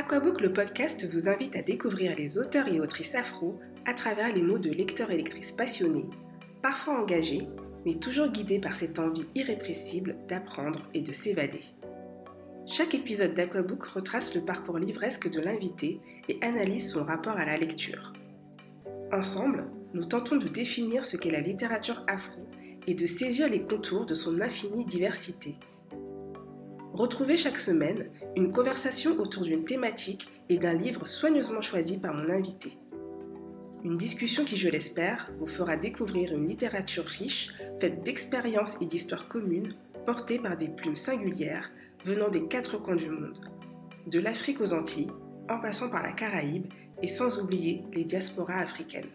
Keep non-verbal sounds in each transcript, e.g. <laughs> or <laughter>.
Aquabook, le podcast, vous invite à découvrir les auteurs et autrices afro à travers les mots de lecteurs et lectrices passionnés, parfois engagés, mais toujours guidés par cette envie irrépressible d'apprendre et de s'évader. Chaque épisode d'Aquabook retrace le parcours livresque de l'invité et analyse son rapport à la lecture. Ensemble, nous tentons de définir ce qu'est la littérature afro et de saisir les contours de son infinie diversité. Retrouvez chaque semaine une conversation autour d'une thématique et d'un livre soigneusement choisi par mon invité. Une discussion qui, je l'espère, vous fera découvrir une littérature riche, faite d'expériences et d'histoires communes, portées par des plumes singulières venant des quatre coins du monde, de l'Afrique aux Antilles, en passant par la Caraïbe et sans oublier les diasporas africaines.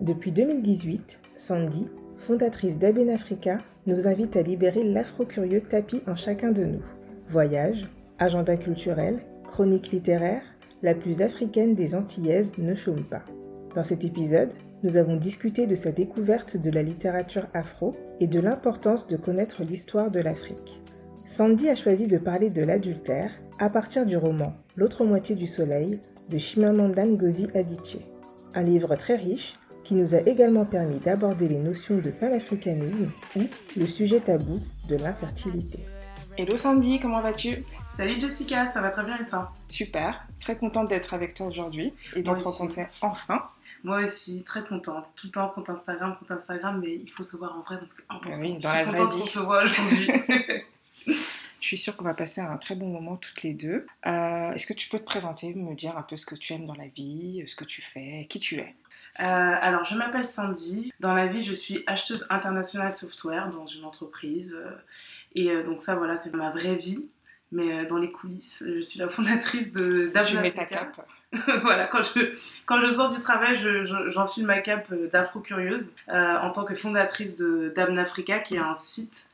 Depuis 2018, Sandy, fondatrice d'Aben Africa, nous invite à libérer l'afro-curieux tapis en chacun de nous. Voyage, agenda culturel, chronique littéraire, la plus africaine des Antillaises ne chôme pas. Dans cet épisode, nous avons discuté de sa découverte de la littérature afro et de l'importance de connaître l'histoire de l'Afrique. Sandy a choisi de parler de l'adultère à partir du roman L'autre moitié du soleil de Chimamanda Ngozi Adichie. Un livre très riche qui nous a également permis d'aborder les notions de panafricanisme ou le sujet tabou de l'infertilité. Hello Sandy, comment vas-tu? Salut Jessica, ça va très bien et toi? Super, très contente d'être avec toi aujourd'hui et de te rencontrer enfin. Moi aussi, très contente. Tout le temps compte Instagram, compte Instagram, mais il faut se voir en vrai, donc c'est important. Oui, dans Je suis la contente vraie qu'on vie. se voit aujourd'hui. <laughs> Je suis sûre qu'on va passer un très bon moment toutes les deux. Euh, Est-ce que tu peux te présenter, me dire un peu ce que tu aimes dans la vie, ce que tu fais, qui tu es? Euh, alors, je m'appelle Sandy. Dans la vie, je suis acheteuse internationale software dans une entreprise. euh, et euh, donc ça, voilà, c'est ma vraie vie. Mais dans les coulisses, je suis la fondatrice de Tu d'Afro mets ta cape. <laughs> voilà, quand je, quand je sors du travail, je- je- j'enfile ma cape d'afro-curieuse euh, en tant que fondatrice de Damn Africa, qui est un site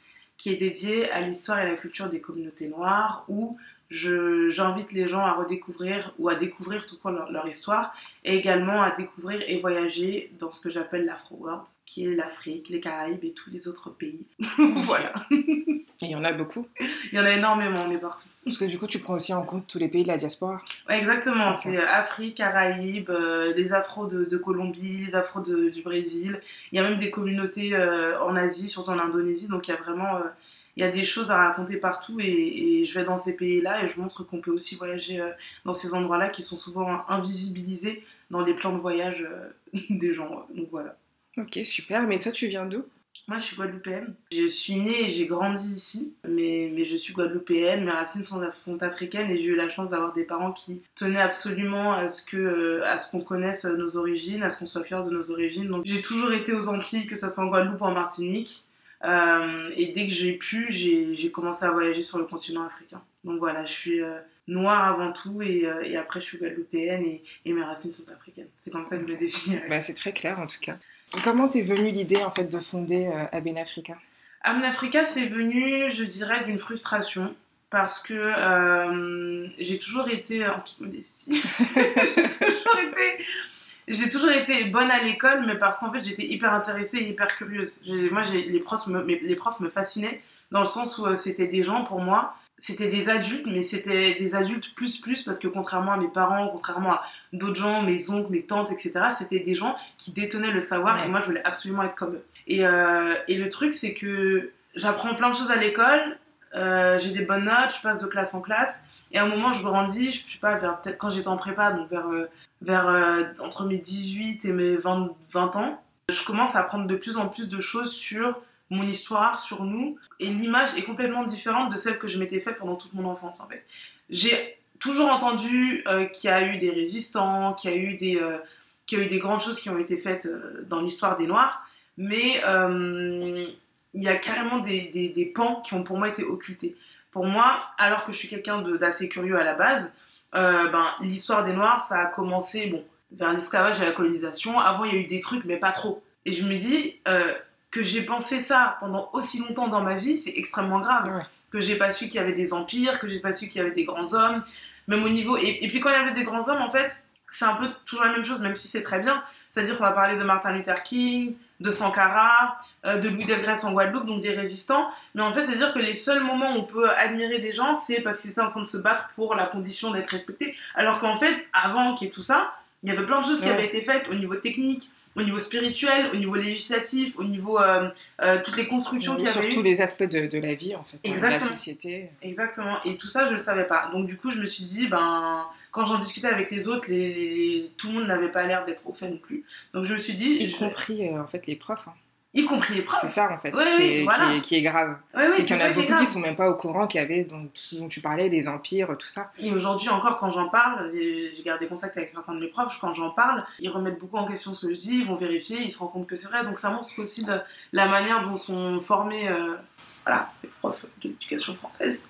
qui est dédié à l'histoire et la culture des communautés noires, où j'invite les gens à redécouvrir ou à découvrir tout court leur, leur histoire, et également à découvrir et voyager dans ce que j'appelle l'Afro-World, qui est l'Afrique, les Caraïbes et tous les autres pays. <laughs> voilà, <laughs> Et il y en a beaucoup. il y en a énormément, on est partout. Parce que du coup, tu prends aussi en compte tous les pays de la diaspora. Ouais, exactement, c'est euh, Afrique, Caraïbes, euh, les afros de, de Colombie, les afros de- du Brésil. Il y a même des communautés euh, en Asie, surtout en Indonésie. Donc il y a vraiment euh, il y a des choses à raconter partout. Et, et je vais dans ces pays-là et je montre qu'on peut aussi voyager euh, dans ces endroits-là qui sont souvent invisibilisés dans les plans de voyage euh, <laughs> des gens. Donc voilà. Ok, super. Mais toi, tu viens d'où? Moi, je suis guadeloupéenne. Je suis née et j'ai grandi ici, mais, mais je suis guadeloupéenne. Mes racines sont, sont africaines et j'ai eu la chance d'avoir des parents qui tenaient absolument à ce que, euh, à qu'on connaisse nos origines, à ce qu'on soit fier de nos origines. Donc, j'ai toujours été aux Antilles, que ce soit en Guadeloupe ou en Martinique. Euh, et dès que j'ai pu, j'ai commencé à voyager sur le continent africain. Donc voilà, je suis euh, noire avant tout et, et après je suis guadeloupéenne et, et mes racines sont africaines. C'est comme ça que je me définis. bah, C'est très clair en tout cas. Comment t'es venue l'idée en fait de fonder euh, Aben Africa? Amen Africa, c'est venu, je dirais, d'une frustration. Parce que euh, j'ai toujours été, en toute modestie, <laughs> j'ai toujours été, bonne à l'école, mais parce qu'en fait j'étais hyper intéressée et hyper curieuse. Moi, les, profs les profs me fascinaient dans le sens où euh, c'était des gens pour moi, c'était des adultes, mais c'était des adultes plus plus parce que contrairement à mes parents, contrairement à d'autres gens, mes oncles, mes tantes, etc., c'était des gens qui détenaient le savoir Ouais. et moi je voulais absolument être comme eux. Et, euh, et le truc, c'est que j'apprends plein de choses à l'école, euh, j'ai des bonnes notes, je passe de classe en classe, et à un moment, je grandis, je sais pas, peut-être quand j'étais en prépa, donc vers, euh, vers euh, entre mes 18 et mes 20, 20 ans, je commence à apprendre de plus en plus de choses sur mon histoire, sur nous, et l'image est complètement différente de celle que je m'étais faite pendant toute mon enfance, en fait. J'ai toujours entendu euh, qu'il y a eu des résistants, qu'il y a eu des, euh, y a eu des grandes choses qui ont été faites euh, dans l'histoire des Noirs, mais il y a carrément des, pans qui ont pour moi été occultés. Pour moi, alors que je suis quelqu'un d'assez curieux à la base, ben, l'histoire des Noirs, ça a commencé bon, vers l'esclavage et la colonisation. Avant, il y a eu des trucs, mais pas trop. Et je me dis que j'ai pensé ça pendant aussi longtemps dans ma vie, c'est extrêmement grave. Ouais. Que j'ai pas su qu'il y avait des empires, que j'ai pas su qu'il y avait des grands hommes, même au niveau. Et, et puis quand il y avait des grands hommes, en fait, c'est un peu toujours la même chose, même si c'est très bien. C'est-à-dire qu'on va parler de Martin Luther King, de Sankara, euh, de Louis Delgrès en Guadeloupe, donc des résistants. Mais en fait, c'est-à-dire que les seuls moments où on peut admirer des gens, c'est parce qu'ils étaient en train de se battre pour la condition d'être respectés. Alors qu'en fait, avant qu'il y ait tout ça, il y avait plein de choses qui avaient été faites au niveau technique, au niveau spirituel, au niveau législatif, au niveau euh, euh, toutes les constructions qu'il y avait sur tous les aspects de, de la vie, en fait, de la Exactement. société. Exactement. Et tout ça, je le savais pas. Donc du coup, je me suis dit, ben, quand j'en discutais avec les autres, les, les- tout le monde n'avait pas l'air d'être au fait non plus. Donc je me suis dit, Y je- compris, euh, en fait, les profs. hein. Y compris les profs. C'est ça, en fait, qui, oui, est, voilà. qui, est, qui est grave. Oui, c'est qu'il y en a beaucoup qui grave. sont même pas au courant qu'il y avait, donc, dont tu parlais, les empires, tout ça. Et aujourd'hui encore, quand j'en parle, j'ai j'ai gardé contact avec certains de mes profs, quand j'en parle, ils remettent beaucoup en question ce que je dis, ils vont vérifier, ils se rendent compte que c'est vrai. Donc ça montre aussi de la manière dont sont formés euh, voilà, les profs de l'éducation française.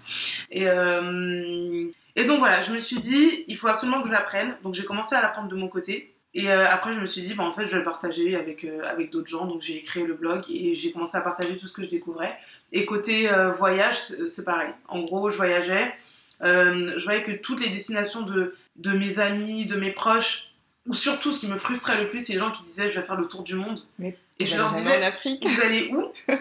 Et, euh, et donc voilà, je me suis dit, il faut absolument que je l'apprenne. Donc j'ai commencé à l'apprendre de mon côté. Et euh, après, je me suis dit, bah, en fait, je vais le partager avec, euh, avec d'autres gens. Donc j'ai créé le blog et j'ai commencé à partager tout ce que je découvrais. Et côté euh, voyage, c'est pareil. En gros, je voyageais. Je voyais que toutes les destinations de, de mes amis, de mes proches, ou surtout ce qui me frustrait le plus, c'est les gens qui disaient je vais faire le tour du monde. Mais et je Vous leur allez disais en Afrique. ils allaient où? <laughs>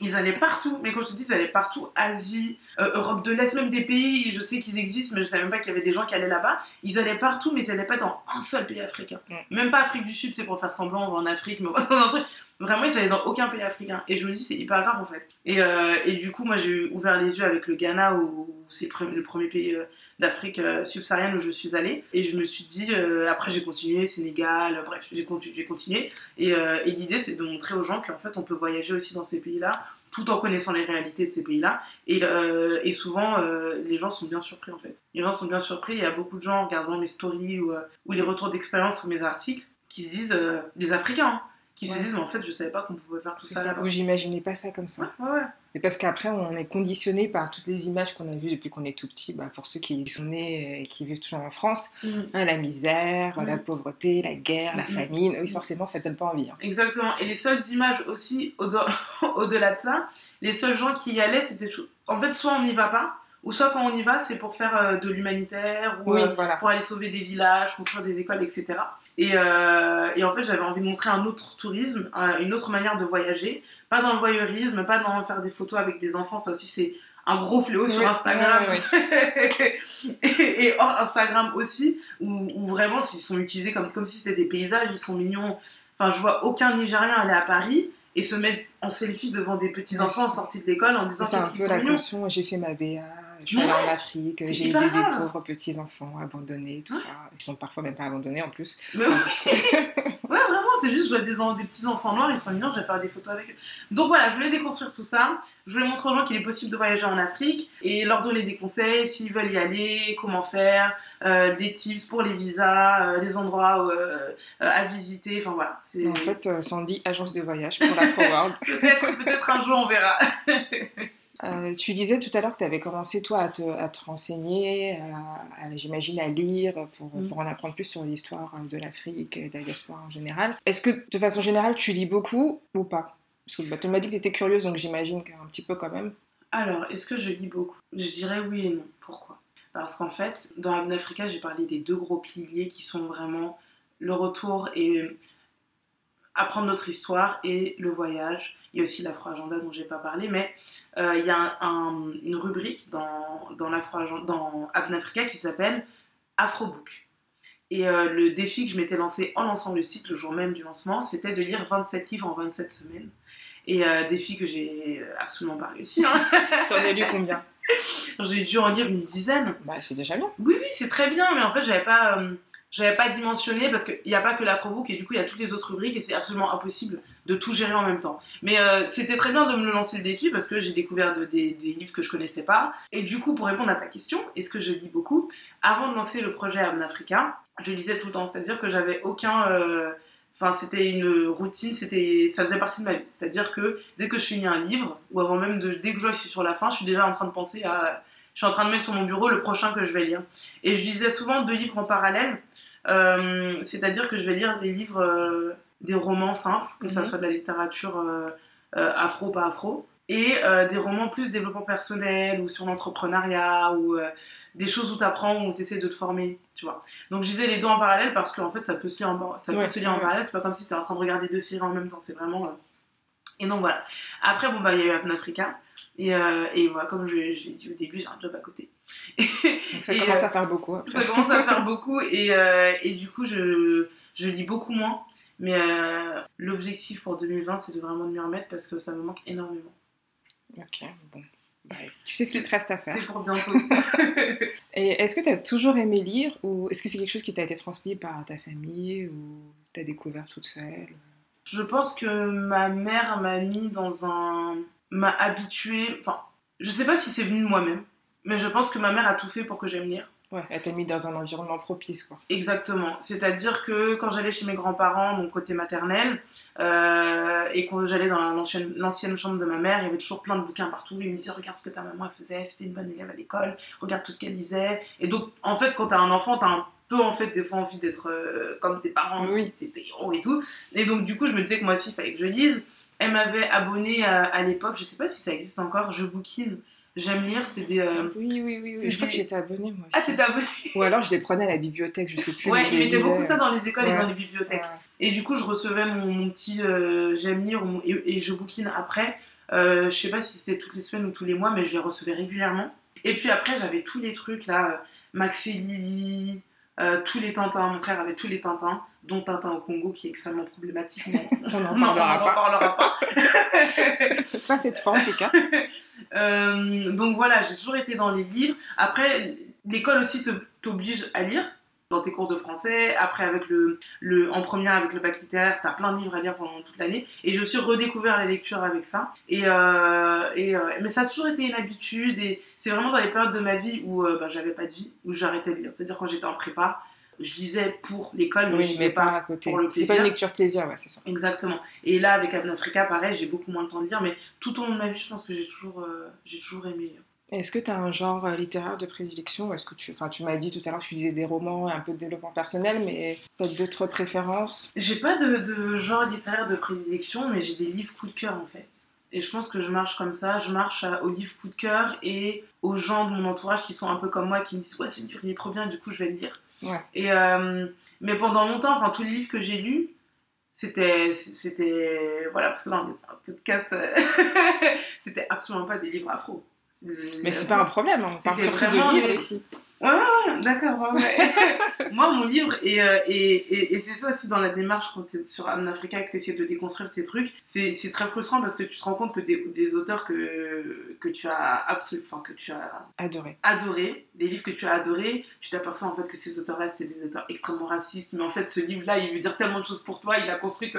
Ils allaient partout. Mais quand je te dis ils allaient partout, Asie, euh, Europe de l'Est, même des pays, je sais qu'ils existent, mais je savais même pas qu'il y avait des gens qui allaient là-bas. Ils allaient partout, mais ils allaient pas dans un seul pays africain. Mm. Même pas Afrique du Sud, c'est pour faire semblant, on va en Afrique, mais on va dans un truc. Vraiment, ils allaient dans aucun pays africain. Et je me dis, c'est hyper grave en fait. Et, euh, et du coup, moi, j'ai ouvert les yeux avec le Ghana, où, c'est le premier- le premier pays euh, d'Afrique euh, subsaharienne où je suis allée. Et je me suis dit, euh, après, j'ai continué, Sénégal, euh, bref, j'ai continué, continué. Et, et l'idée, c'est de montrer aux gens qu'en fait, on peut voyager aussi dans ces pays-là, tout en connaissant les réalités de ces pays-là. Et, et souvent, les gens sont bien surpris en fait. Les gens sont bien surpris. Il y a beaucoup de gens en regardant mes stories ou, ou les retours d'expérience ou mes articles qui se disent, des Africains, hein, qui se disent, mais en fait, je savais pas qu'on pouvait faire tout ça, ça. là-bas. Ou j'imaginais pas ça comme ça. Ouais, ouais. Et parce qu'après, on est conditionné par toutes les images qu'on a vues depuis qu'on est tout petit. Bah, pour ceux qui sont nés et qui vivent toujours en France, hein, la misère, Mhm. la pauvreté, la guerre, la Mhm. famine, oui, forcément, ça donne pas envie. hein. Exactement. Et les seules images aussi, au- <laughs> au-delà de ça, les seuls gens qui y allaient, c'était... En fait, soit on n'y va pas, ou soit quand on y va, c'est pour faire euh, de l'humanitaire, ou Oui, euh, voilà. pour aller sauver des villages, construire des écoles, etc. Et, euh, et en fait, j'avais envie de montrer un autre tourisme, un- une autre manière de voyager. Pas dans le voyeurisme, pas dans faire des photos avec des enfants, ça aussi c'est un gros fléau sur Instagram. <laughs> et, et hors Instagram aussi, où, où vraiment ils sont utilisés comme, comme si c'était des paysages, ils sont mignons. Enfin, je vois aucun Nigérien aller à Paris et se mettre en selfie devant des petits enfants c'est- sortis de l'école en disant C'est un qu'est-ce qu'ils peu sont la mignons. J'ai fait ma BA, je suis allée en Afrique, j'ai aidé des pauvres petits enfants abandonnés, tout Ouais. ça. Ils sont parfois même pas abandonnés en plus. Mais ouais, <laughs> Ouais, vraiment, c'est juste, je vois des, des petits enfants noirs, ils sont mignons, je vais faire des photos avec eux. Donc voilà, je voulais déconstruire tout ça. Je voulais montrer aux gens qu'il est possible de voyager en Afrique et leur donner des conseils s'ils veulent y aller, comment faire, euh, des tips pour les visas, euh, les endroits euh, euh, à visiter. Enfin voilà, En fait, euh, Sandy, agence de voyage pour l'Afro World. <laughs> peut-être peut-être un jour on verra. <laughs> Euh, tu disais tout à l'heure que tu avais commencé, toi, à te, à te renseigner, à- à- j'imagine à lire pour, Mm. pour en apprendre plus sur l'histoire de l'Afrique et de la diaspora en général. Est-ce que, de façon générale, tu lis beaucoup ou pas? Parce que bah, tu m'as dit que tu étais curieuse, donc j'imagine qu'un petit peu quand même. Alors, est-ce que je lis beaucoup? Je dirais oui et non. Pourquoi? Parce qu'en fait, dans Abn Africa, j'ai parlé des deux gros piliers qui sont vraiment le retour et apprendre notre histoire et le voyage. Il y a aussi l'Afro-Agenda dont j'ai pas parlé, mais euh, il y a un- un- une rubrique dans, dans, dans Africa qui s'appelle Afrobook. Et euh, le défi que je m'étais lancé en lançant le site le jour même du lancement, c'était de lire 27 livres en 27 semaines. Et euh, défi que j'ai absolument pas réussi. hein. <laughs> T'en as lu combien? J'ai dû en lire une dizaine. Bah, c'est déjà bien. Oui, oui, c'est très bien, mais en fait, j'avais pas, j'avais pas dimensionné parce qu'il n'y a pas que l'Afrobook et du coup, il y a toutes les autres rubriques et c'est absolument impossible de tout gérer en même temps. Mais euh, c'était très bien de me lancer le défi parce que j'ai découvert de- des, livres que je connaissais pas. Et du coup, pour répondre à ta question, est-ce que je lis beaucoup? Avant de lancer le projet Abn Africa, je lisais tout le temps, c'est-à-dire que j'avais aucun. euh, Enfin, c'était une routine, c'était, ça faisait partie de ma vie. C'est-à-dire que dès que je finis un livre, ou avant même de, dès que je suis sur la fin, je suis déjà en train de penser à, je suis en train de mettre sur mon bureau le prochain que je vais lire. Et je lisais souvent deux livres en parallèle, euh, c'est-à-dire que je vais lire des livres, euh, des romans simples, que ça Mhm. soit de la littérature euh, euh, afro, pas afro, et des romans plus développement personnel ou sur l'entrepreneuriat ou des choses où tu apprends, où tu essaies de te former, tu vois. Donc je disais les deux en parallèle parce qu'en fait ça peut se lire en, ça peut se lire en parallèle, c'est pas comme si tu es en train de regarder deux séries en même temps, c'est vraiment... Et donc voilà. Après, bon, bah, il y a eu Apple Africa. Et, euh, et voilà, comme je, je l'ai dit au début, j'ai un job à côté. <laughs> Donc ça Et, commence euh, à faire beaucoup. après. Ça commence à faire beaucoup et, euh, et du coup, je, je lis beaucoup moins. Mais l'objectif pour 2020, c'est de vraiment m'y remettre parce que ça me manque énormément. Ok, bon. Bah, tu sais ce qu'il te reste à faire. C'est pour bientôt. <laughs> Et est-ce que tu as toujours aimé lire ou est-ce que c'est quelque chose qui t'a été transmis par ta famille ou t'as découvert toute seule? Je pense que ma mère m'a mis dans un. M'a habitué. Enfin, je sais pas si c'est venu de moi-même, mais je pense que ma mère a tout fait pour que j'aime lire. Ouais, elle t'a mis dans un environnement propice, quoi. Exactement. C'est-à-dire que quand j'allais chez mes grands-parents, mon côté maternel, euh, et quand j'allais dans l'ancienne, l'ancienne chambre de ma mère, il y avait toujours plein de bouquins partout. Ils me disaient Regarde ce que ta maman faisait, c'était une bonne élève à l'école, regarde tout ce qu'elle lisait. Et donc, en fait, quand t'as un enfant, t'as un peu, en fait, des fois envie d'être euh, comme tes parents, Oui. c'est des héros et tout. Et donc, du coup, je me disais que moi aussi, il fallait que je lise. Elle m'avait abonné à, à l'époque, je sais pas si ça existe encore, Je bouquine. J'aime lire, c'est des. euh, Oui, oui, oui, oui. Je crois des- que j'étais abonnée, moi aussi. Ah, t'étais abonné Ou alors je les prenais à la bibliothèque, je sais plus. Ouais, ils mettaient beaucoup ça dans les écoles et dans les bibliothèques. Ouais. Et du coup, je recevais mon, mon petit euh, j'aime lire mon- et, et je bouquine après. Euh, je sais pas si c'est toutes les semaines ou tous les mois, mais je les recevais régulièrement. Et puis après, j'avais tous les trucs là, Max et Lily, euh, tous les Tintins. Mon frère avait tous les Tintins, dont Tintin au Congo qui est extrêmement problématique. Mais <laughs> On n'en parlera pas. parlera pas. <laughs> Pas cette fois en tout cas. <laughs> Euh, donc voilà, j'ai toujours été dans les livres. Après, l'école aussi t'oblige à lire dans tes cours de français. Après, avec le, le, en première, avec le bac littéraire, t'as plein de livres à lire pendant toute l'année. Et j'ai aussi redécouvert la lecture avec ça. Et, euh, et, euh, mais ça a toujours été une habitude. Et c'est vraiment dans les périodes de ma vie où euh, bah, j'avais pas de vie, où j'arrêtais de lire. C'est-à-dire quand j'étais en prépa, je lisais pour l'école, mais je lisais mais pas pas à côté. pour le C'est pas une plaisir. lecture plaisir, ouais, c'est ça. Exactement. Et là, avec Africa, pareil, j'ai beaucoup moins le temps de lire, mais tout au long de ma vie, je pense que j'ai toujours, euh, j'ai toujours aimé lire. Est-ce que tu as un genre euh, littéraire de prédilection Est-ce que tu, enfin, tu m'as dit tout à l'heure que tu lisais des romans et un peu de développement personnel, mais peut-être d'autres préférences? J'ai pas de, de genre littéraire de prédilection, mais j'ai des livres coup de cœur en fait. Et je pense que je marche comme ça, je marche à- aux livres coup de cœur et aux gens de mon entourage qui sont un peu comme moi, qui me disent Ouais, ce livre il est trop bien, du coup je vais le lire. Ouais. Et, euh, mais pendant longtemps, enfin tous les livres que j'ai lus, c'était. c'était Voilà, parce que là on est un podcast, euh, <laughs> c'était absolument pas des livres afro. Mais c'est pas un problème, on parle surtout vraiment de livres ici. Ouais, ouais, ouais, d'accord. ouais, ouais. <laughs> Moi, mon livre, et, euh, et, et, et c'est ça aussi dans la démarche quand tu es sur Anne Africa et que tu essaies de déconstruire tes trucs, c'est c'est très frustrant parce que tu te rends compte que des, des auteurs que, que tu as absolument, enfin, que tu as Adoré. adoré, des livres que tu as adorés, tu t'aperçois en fait que ces auteurs-là, c'était des auteurs extrêmement racistes, mais en fait, ce livre-là, il veut dire tellement de choses pour toi, il a construit.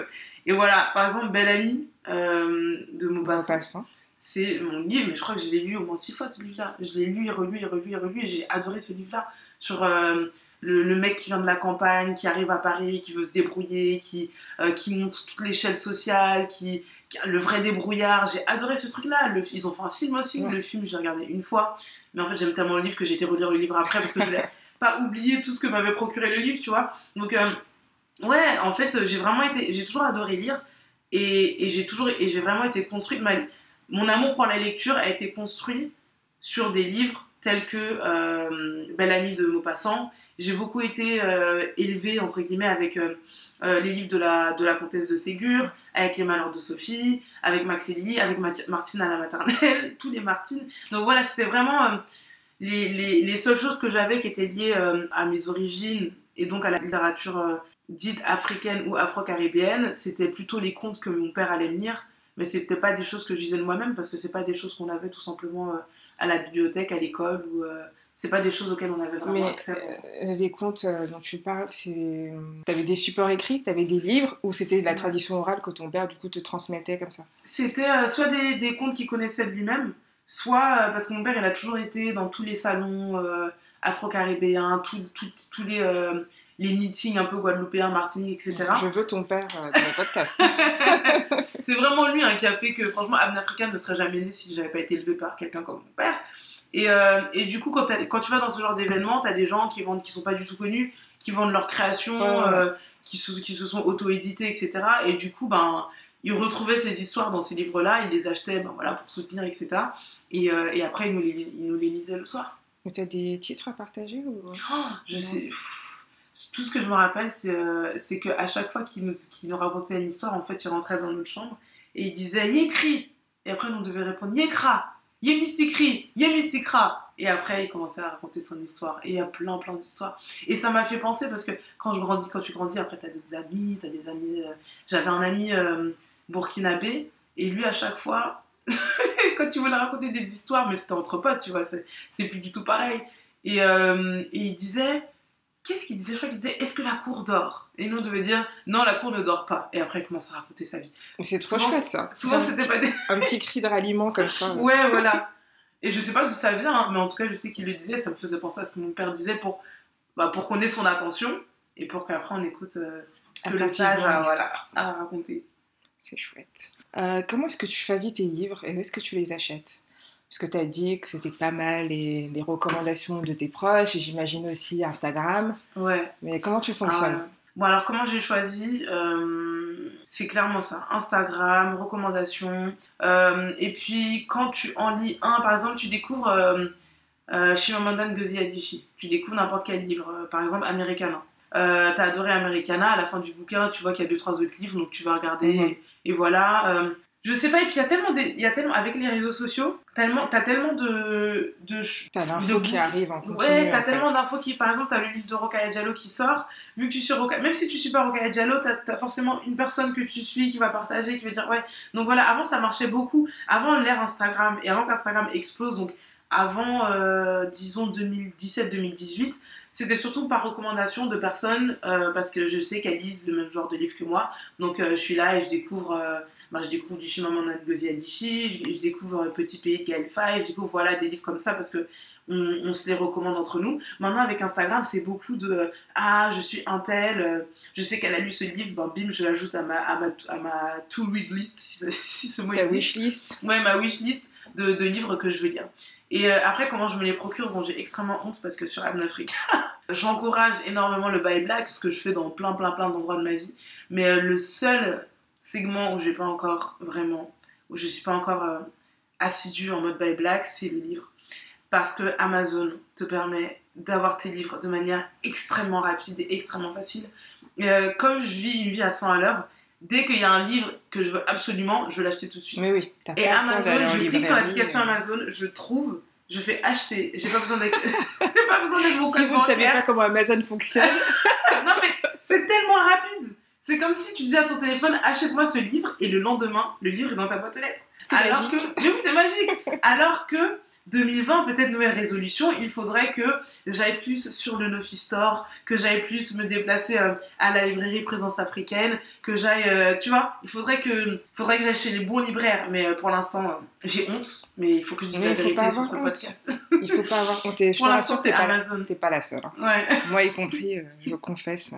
Et voilà, par exemple, Belle Amie euh, de Maupassant. C'est mon livre, mais je crois que je l'ai lu au moins six fois ce livre-là. Je l'ai lu et relu et relu et relu et j'ai adoré ce livre-là. Sur euh, le, le mec qui vient de la campagne, qui arrive à Paris, qui veut se débrouiller, qui, euh, qui monte toute l'échelle sociale, qui, qui- le vrai débrouillard. J'ai adoré ce truc-là. Le- Ils ont fait un film aussi. Ouais. Le film, j'ai regardé une fois. Mais en fait, j'aime tellement le livre que j'ai été relire le livre après parce que je voulais <laughs> pas oublier tout ce que m'avait procuré le livre, tu vois. Donc, euh, ouais, en fait, j'ai vraiment été. J'ai toujours adoré lire et, et j'ai toujours. Et j'ai vraiment été construite. Ma, mon amour pour la lecture a été construit sur des livres tels que euh, Belle Amie de Maupassant. J'ai beaucoup été euh, élevée, entre guillemets, avec euh, euh, les livres de la, comtesse de Ségur, avec Les Malheurs de Sophie, avec Max et Lily, avec Martine à la maternelle, <laughs> tous les Martines. Donc voilà, c'était vraiment euh, les, les, les seules choses que j'avais qui étaient liées à mes origines et donc à la littérature dite africaine ou afro-caribéenne. C'était plutôt les contes que mon père allait me lire mais c'était pas des choses que je disais de moi-même parce que c'est pas des choses qu'on avait tout simplement euh, à la bibliothèque, à l'école ou euh, c'est pas des choses auxquelles on avait vraiment Mais accès. euh, les contes euh, dont tu parles, c'est. T'avais des supports écrits, t'avais des livres, ou c'était de la tradition orale que ton père du coup te transmettait comme ça? C'était euh, soit des, des contes qu'il connaissait de lui-même, soit parce que mon père il a toujours été dans tous les salons afro-caribéens, tous les, les meetings un peu guadeloupéens, martiniques, etc. <laughs> Je veux ton père euh, dans le podcast. <laughs> c'est vraiment lui hein, qui a fait que, franchement, Abn Africa ne serait jamais né si j'avais pas été élevé par quelqu'un comme mon père. Et, euh, et du coup, quand, tu vas dans ce genre d'événement, tu as des gens qui vendent, qui sont pas du tout connus, qui vendent leur création, Ouais, ouais. euh, qui, se, qui se sont auto-édités, etc. Et du coup, ben, ils retrouvaient ces histoires dans ces livres-là, ils les achetaient ben, voilà, pour soutenir, etc. Et, et après, ils nous, les, ils nous les lisaient le soir. Mais t'as des titres à partager ou... Oh, je sais. pff, Tout ce que je me rappelle, c'est euh, qu'à chaque fois qu'il nous, nous racontait une histoire, en fait, il rentrait dans notre chambre et il disait Yécri Et après, on devait répondre Yékra Yémistikri Yémistikra Et après, il commençait à raconter son histoire. Et il y a plein, plein d'histoires. Et ça m'a fait penser parce que quand je grandis, quand tu grandis, après, t'as d'autres amis, t'as des amis. euh, J'avais un ami euh, burkinabé et lui, à chaque fois, <laughs> quand tu voulais raconter des histoires, mais c'était entre potes, tu vois, c'est plus du tout pareil. Et il disait, qu'est-ce qu'il disait? Je crois qu'il disait, est-ce que la cour dort? Et nous, on devait dire, non, la cour ne dort pas. Et après, il commence à raconter sa vie. Mais c'est trop chouette ça. Souvent, c'était pas des. un petit cri de ralliement comme ça. <laughs> Ouais, voilà. Et je sais pas d'où ça vient, hein, mais en tout cas, je sais qu'il le disait, ça me faisait penser à ce que mon père disait pour, bah, pour qu'on ait son attention et pour qu'après on écoute euh, ce que le Attentivement sage a, l'histoire. voilà, a raconté. C'est chouette. Euh, comment est-ce que tu choisis tes livres et où est-ce que tu les achètes? Parce que tu as dit que c'était pas mal les, les recommandations de tes proches et j'imagine aussi Instagram. Ouais. Mais comment tu Ah, fonctionnes ouais. Bon, alors comment j'ai choisi Euh, C'est clairement ça. Instagram, recommandations. Euh, et puis, quand tu en lis un, par exemple, tu découvres euh, euh, Chimamanda Ngozi Adichie. Tu découvres n'importe quel livre. euh, par exemple, Americana. Euh, T'as adoré Americana. À la fin du bouquin, tu vois qu'il y a deux, trois autres livres. Donc, tu vas regarder. Mhm. et, et voilà. Euh, je sais pas. Et puis, il y a tellement... des- y a tellement... Avec les réseaux sociaux, tellement... t'as tellement de... de T'as de l'info qui bouquins. arrive en continu. Ouais, t'as en tellement d'infos qui, par exemple, t'as le livre de Rokhaya Diallo qui sort. Vu que tu suis Rokhaya- même si tu suis pas Rokhaya Diallo, t'as as forcément une personne que tu suis qui va partager, qui va dire ouais. Donc voilà, avant ça marchait beaucoup. Avant l'ère Instagram et avant qu'Instagram explose, donc avant, euh, disons 2017-2018, c'était surtout par recommandation de personnes euh, parce que je sais qu'elles lisent le même genre de livre que moi. Donc euh, je suis là et je découvre. Bah, je découvre du Chimamanda Ngozi Adichie, je, je découvre euh, Petit Pays de Gaël Faye, je découvre voilà, des livres comme ça parce que on, on se les recommande entre nous. Maintenant, avec Instagram, c'est beaucoup de euh, Ah, je suis un tel, euh, je sais qu'elle a lu ce livre, ben, bim, je l'ajoute à ma, à ma, à ma to-read list, si, <laughs> si ce mot Ta existe. wishlist. Ouais, ma wishlist de, de livres que je vais lire. Et euh, après, comment je me les procure? Bon, j'ai extrêmement honte parce que sur Africa, <laughs> j'encourage énormément le buy black, ce que je fais dans plein, plein, plein d'endroits de ma vie. Mais le seul segment où j'ai pas encore vraiment, où je suis pas encore euh, assidue en mode buy black, c'est le livre. Parce que Amazon te permet d'avoir tes livres de manière extrêmement rapide et extrêmement facile. Et, euh, comme je vis une vie à 100 à l'heure, dès qu'il y a un livre que je veux absolument, je veux l'acheter tout de suite. Mais oui, t'as Et Amazon, je clique sur l'application euh. Amazon, je trouve, je fais acheter. J'ai pas besoin d'être, <laughs> pas besoin d'être <laughs> mon Si vous ne savez pas comment Amazon fonctionne, <laughs> Non mais c'est tellement rapide. C'est comme si tu disais à ton téléphone, achète-moi ce livre, et le lendemain, le livre est dans ta boîte aux lettres. C'est Alors magique. que, mais oui, c'est magique. <laughs> Alors que 2020, peut-être nouvelle résolution, il faudrait que j'aille plus sur le Nofi Store, que j'aille plus me déplacer euh, à la librairie Présence africaine, que j'aille, euh, tu vois, il faudrait que, faudrait que j'aille chez les bons libraires. Mais euh, pour l'instant, j'ai honte, mais il faut que je dise la vérité pas sur ce honte. podcast. il faut pas avoir honte. <laughs> Pour l'instant, c'est pas, Amazon. t'es pas la seule. hein. Ouais. Moi y compris, je confesse,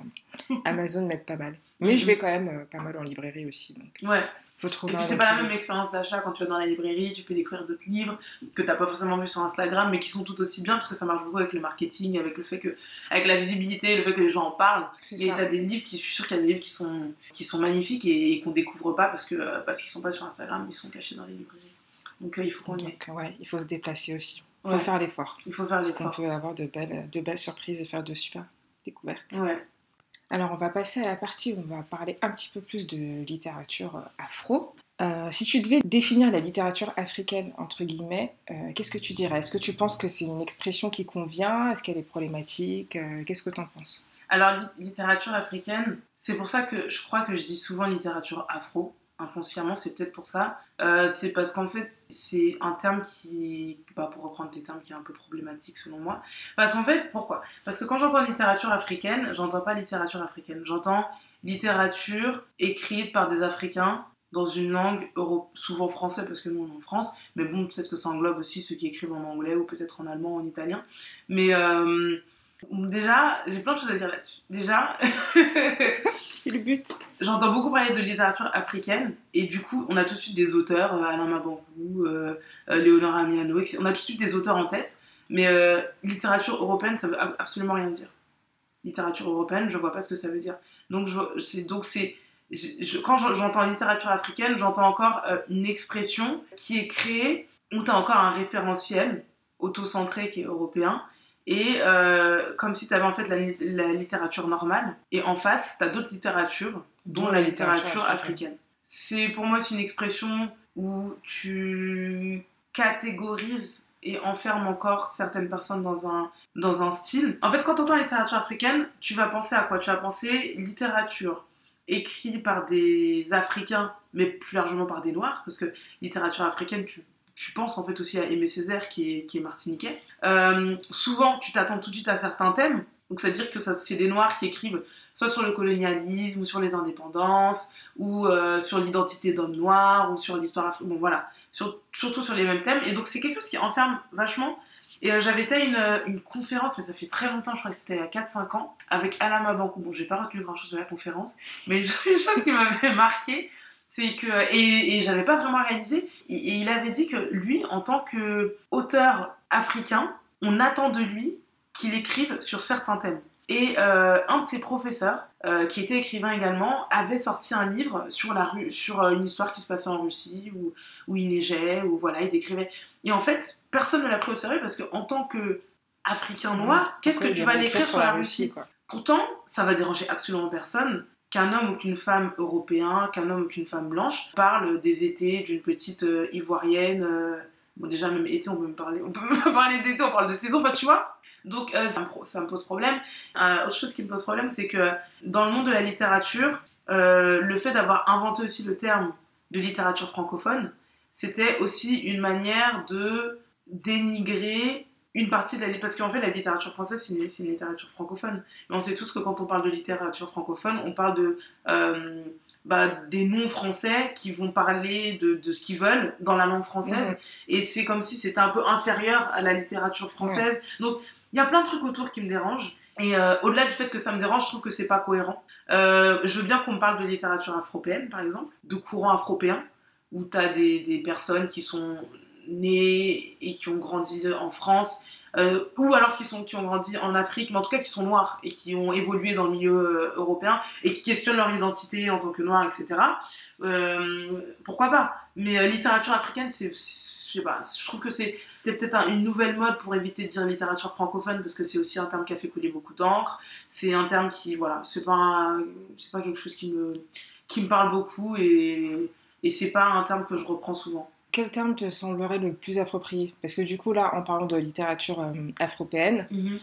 Amazon m'aide pas mal. Mais je vais quand même euh, pas mal en librairie aussi. Donc, Ouais. faut Et trouver puis un c'est pas la même expérience d'achat quand tu vas dans la librairie, tu peux découvrir d'autres livres que t'as pas forcément vu sur Instagram, mais qui sont tout aussi bien parce que ça marche beaucoup avec le marketing, avec le fait que, avec la visibilité, le fait que les gens en parlent. C'est Et t'as des livres qui, je suis sûre qu'il y a des livres qui sont, qui sont magnifiques et, et qu'on découvre pas parce que euh, parce qu'ils sont pas sur Instagram, ils sont cachés dans les librairies. Donc euh, il faut qu'on y aille. Ouais, il faut se déplacer aussi. Il Ouais. faut faire l'effort. Il faut faire Parce qu'on l'effort. peut avoir de belles, de belles surprises et faire de super découvertes. Ouais. Alors, on va passer à la partie où on va parler un petit peu plus de littérature euh, afro. Euh, si tu devais définir la littérature africaine, entre guillemets, euh, qu'est-ce que tu dirais? Est-ce que tu penses que c'est une expression qui convient? Est-ce qu'elle est problématique? Qu'est-ce que tu en penses? Alors, li- littérature africaine, c'est pour ça que je crois que je dis souvent littérature afro. Inconsciemment, c'est peut-être pour ça. Euh, c'est parce qu'en fait, c'est un terme qui, bah, pour reprendre des termes qui est un peu problématique selon moi. Parce qu'en fait, pourquoi? Parce que quand j'entends littérature africaine, j'entends pas littérature africaine. J'entends littérature écrite par des Africains dans une langue souvent français parce que nous on est en France, mais bon peut-être que ça englobe aussi ceux qui écrivent en anglais ou peut-être en allemand en italien. Mais euh, déjà, j'ai plein de choses à dire là-dessus. Déjà, <laughs> C'est le but. j'entends beaucoup parler de littérature africaine et du coup on a tout de suite des auteurs, euh, Alain Mabankou, euh, euh, Léonore Amiano, etc. on a tout de suite des auteurs en tête, mais euh, littérature européenne ça veut ab- absolument rien dire. Littérature européenne, je vois pas ce que ça veut dire. Donc je- c'est donc c'est je- je- quand je- j'entends littérature africaine, j'entends encore euh, une expression qui est créée où tu as encore un référentiel auto-centré qui est européen et euh, comme si tu avais en fait la, la, littérature normale et en face tu as d'autres littératures dont la littérature africaine. C'est pour moi c'est une expression où tu catégorises et enfermes encore certaines personnes dans un, dans un style. En fait, quand tu entends littérature africaine, tu vas penser à quoi? Tu vas penser littérature écrite par des Africains, mais plus largement par des Noirs, parce que littérature africaine, tu, tu penses en fait aussi à Aimé Césaire qui est, qui martiniquais. Euh, souvent, tu t'attends tout de suite à certains thèmes, donc ça veut dire que c'est des Noirs qui écrivent soit sur le colonialisme, ou sur les indépendances, ou euh, sur l'identité d'homme noir, ou sur l'histoire africaine. Bon, voilà, surtout sur les mêmes thèmes. Et donc, c'est quelque chose qui enferme vachement. Et euh, j'avais été à une, conférence, mais ça fait très longtemps, je crois que c'était il y a 4-5 ans, avec Alain Mabankou. Bon, j'ai pas retenu grand chose de la conférence, mais <laughs> une chose qui m'avait marqué, c'est que. Et, et j'avais pas vraiment réalisé. Et, et il avait dit que lui, en tant qu'auteur africain, on attend de lui qu'il écrive sur certains thèmes. Et euh, un de ses professeurs, euh, qui était écrivain également, avait sorti un livre sur, la rue, sur euh, une histoire qui se passait en Russie, où, où il neigeait, où voilà, il décrivait. Et en fait, personne ne l'a pris au sérieux parce qu'en tant qu'Africain noir, qu'est-ce que tu vas l'écrire sur la Russie, quoi. Pourtant, ça va déranger absolument personne qu'un homme ou qu'une femme européen, qu'un homme ou qu'une femme blanche parle des étés d'une petite ivoirienne. bon, déjà, même été, on peut me parler, on peut <laughs> même parler d'été, on parle de saison, enfin, tu vois donc euh, ça, me, pose problème. Euh, autre chose qui me pose problème, c'est que dans le monde de la littérature, euh, le fait d'avoir inventé aussi le terme de littérature francophone, c'était aussi une manière de dénigrer une partie de la parce qu'en fait la littérature française c'est une, littérature francophone. Mais on sait tous que quand on parle de littérature francophone on parle de bah, des noms français qui vont parler de, de ce qu'ils veulent dans la langue française. Et c'est comme si c'était un peu inférieur à la littérature française. Donc il y a plein de trucs autour qui me dérangent. Et euh, au-delà du fait que ça me dérange, je trouve que c'est pas cohérent. Euh, je veux bien qu'on me parle de littérature afropéenne, par exemple, de courant afropéen, où tu as des, des, personnes qui sont nées et qui ont grandi en France, euh, ou alors qui, sont, qui ont grandi en Afrique, mais en tout cas qui sont noirs et qui ont évolué dans le milieu euh, européen et qui questionnent leur identité en tant que noirs, etc. Euh, pourquoi pas? Mais littérature africaine, c'est, je sais pas, je trouve que c'est peut-être une nouvelle mode pour éviter de dire littérature francophone parce que c'est aussi un terme qui a fait couler beaucoup d'encre. C'est un terme qui, voilà, c'est pas, c'est pas quelque chose qui me, qui me parle beaucoup et, et c'est pas un terme que je reprends souvent. Quel terme te semblerait le plus approprié? Parce que du coup, là, en parlant de littérature euh, afropéenne, mhm.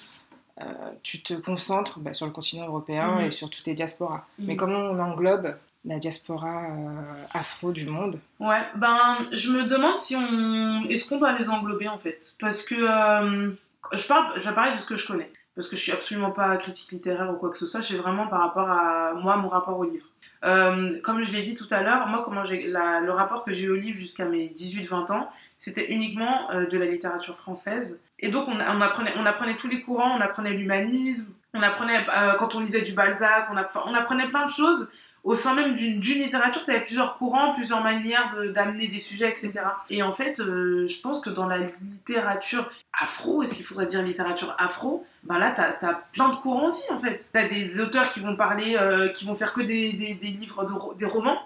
euh, tu te concentres bah, sur le continent européen mhm. et sur toutes les diasporas. Mhm. Mais comment on englobe la diaspora euh, afro du monde Ouais, ben je me demande si on est-ce qu'on doit les englober en fait? Parce que euh, je parle je vais parler de ce que je connais parce que je suis absolument pas critique littéraire ou quoi que ce soit, c'est vraiment par rapport à moi mon rapport au livre. Euh, comme je l'ai dit tout à l'heure, moi comment le rapport que j'ai au livre jusqu'à mes 18-20 ans, c'était uniquement de la littérature française. Et donc on, apprenait on apprenait tous les courants, on apprenait l'humanisme, on apprenait quand on lisait du Balzac, on apprenait plein de choses au sein même d'une littérature, tu avais plusieurs courants, plusieurs manières d'amener des sujets, etc. Et en fait, euh, je pense que dans la littérature afro, est-ce qu'il faudrait dire littérature afro Ben là, tu as, plein de courants aussi, en fait. Tu as des auteurs qui vont parler, euh, qui vont faire que des, des, livres, de, des romans.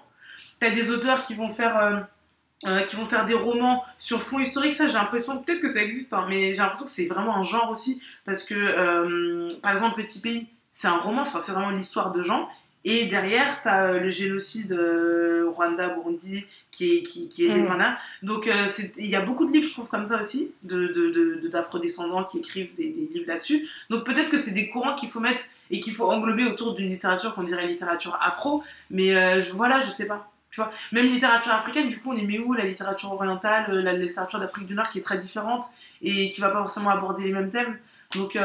Tu as des auteurs qui vont faire... Euh, qui vont faire des romans sur fond historique, ça j'ai l'impression, peut-être que ça existe, hein, mais j'ai l'impression que c'est vraiment un genre aussi, parce que par exemple Petit Pays, c'est un roman, c'est vraiment l'histoire de gens, et derrière, tu as euh, le génocide euh, Rwanda-Burundi qui est, qui, qui est mmh. Donc, euh, il y a beaucoup de livres, je trouve, comme ça aussi, d'afro-descendants de, de, qui écrivent des, des livres là-dessus. Donc, peut-être que c'est des courants qu'il faut mettre et qu'il faut englober autour d'une littérature qu'on dirait littérature afro. Mais euh, je, voilà, je sais pas. Tu vois Même littérature africaine, du coup, on est met où La littérature orientale, la littérature d'Afrique du Nord qui est très différente et qui va pas forcément aborder les mêmes thèmes. Donc,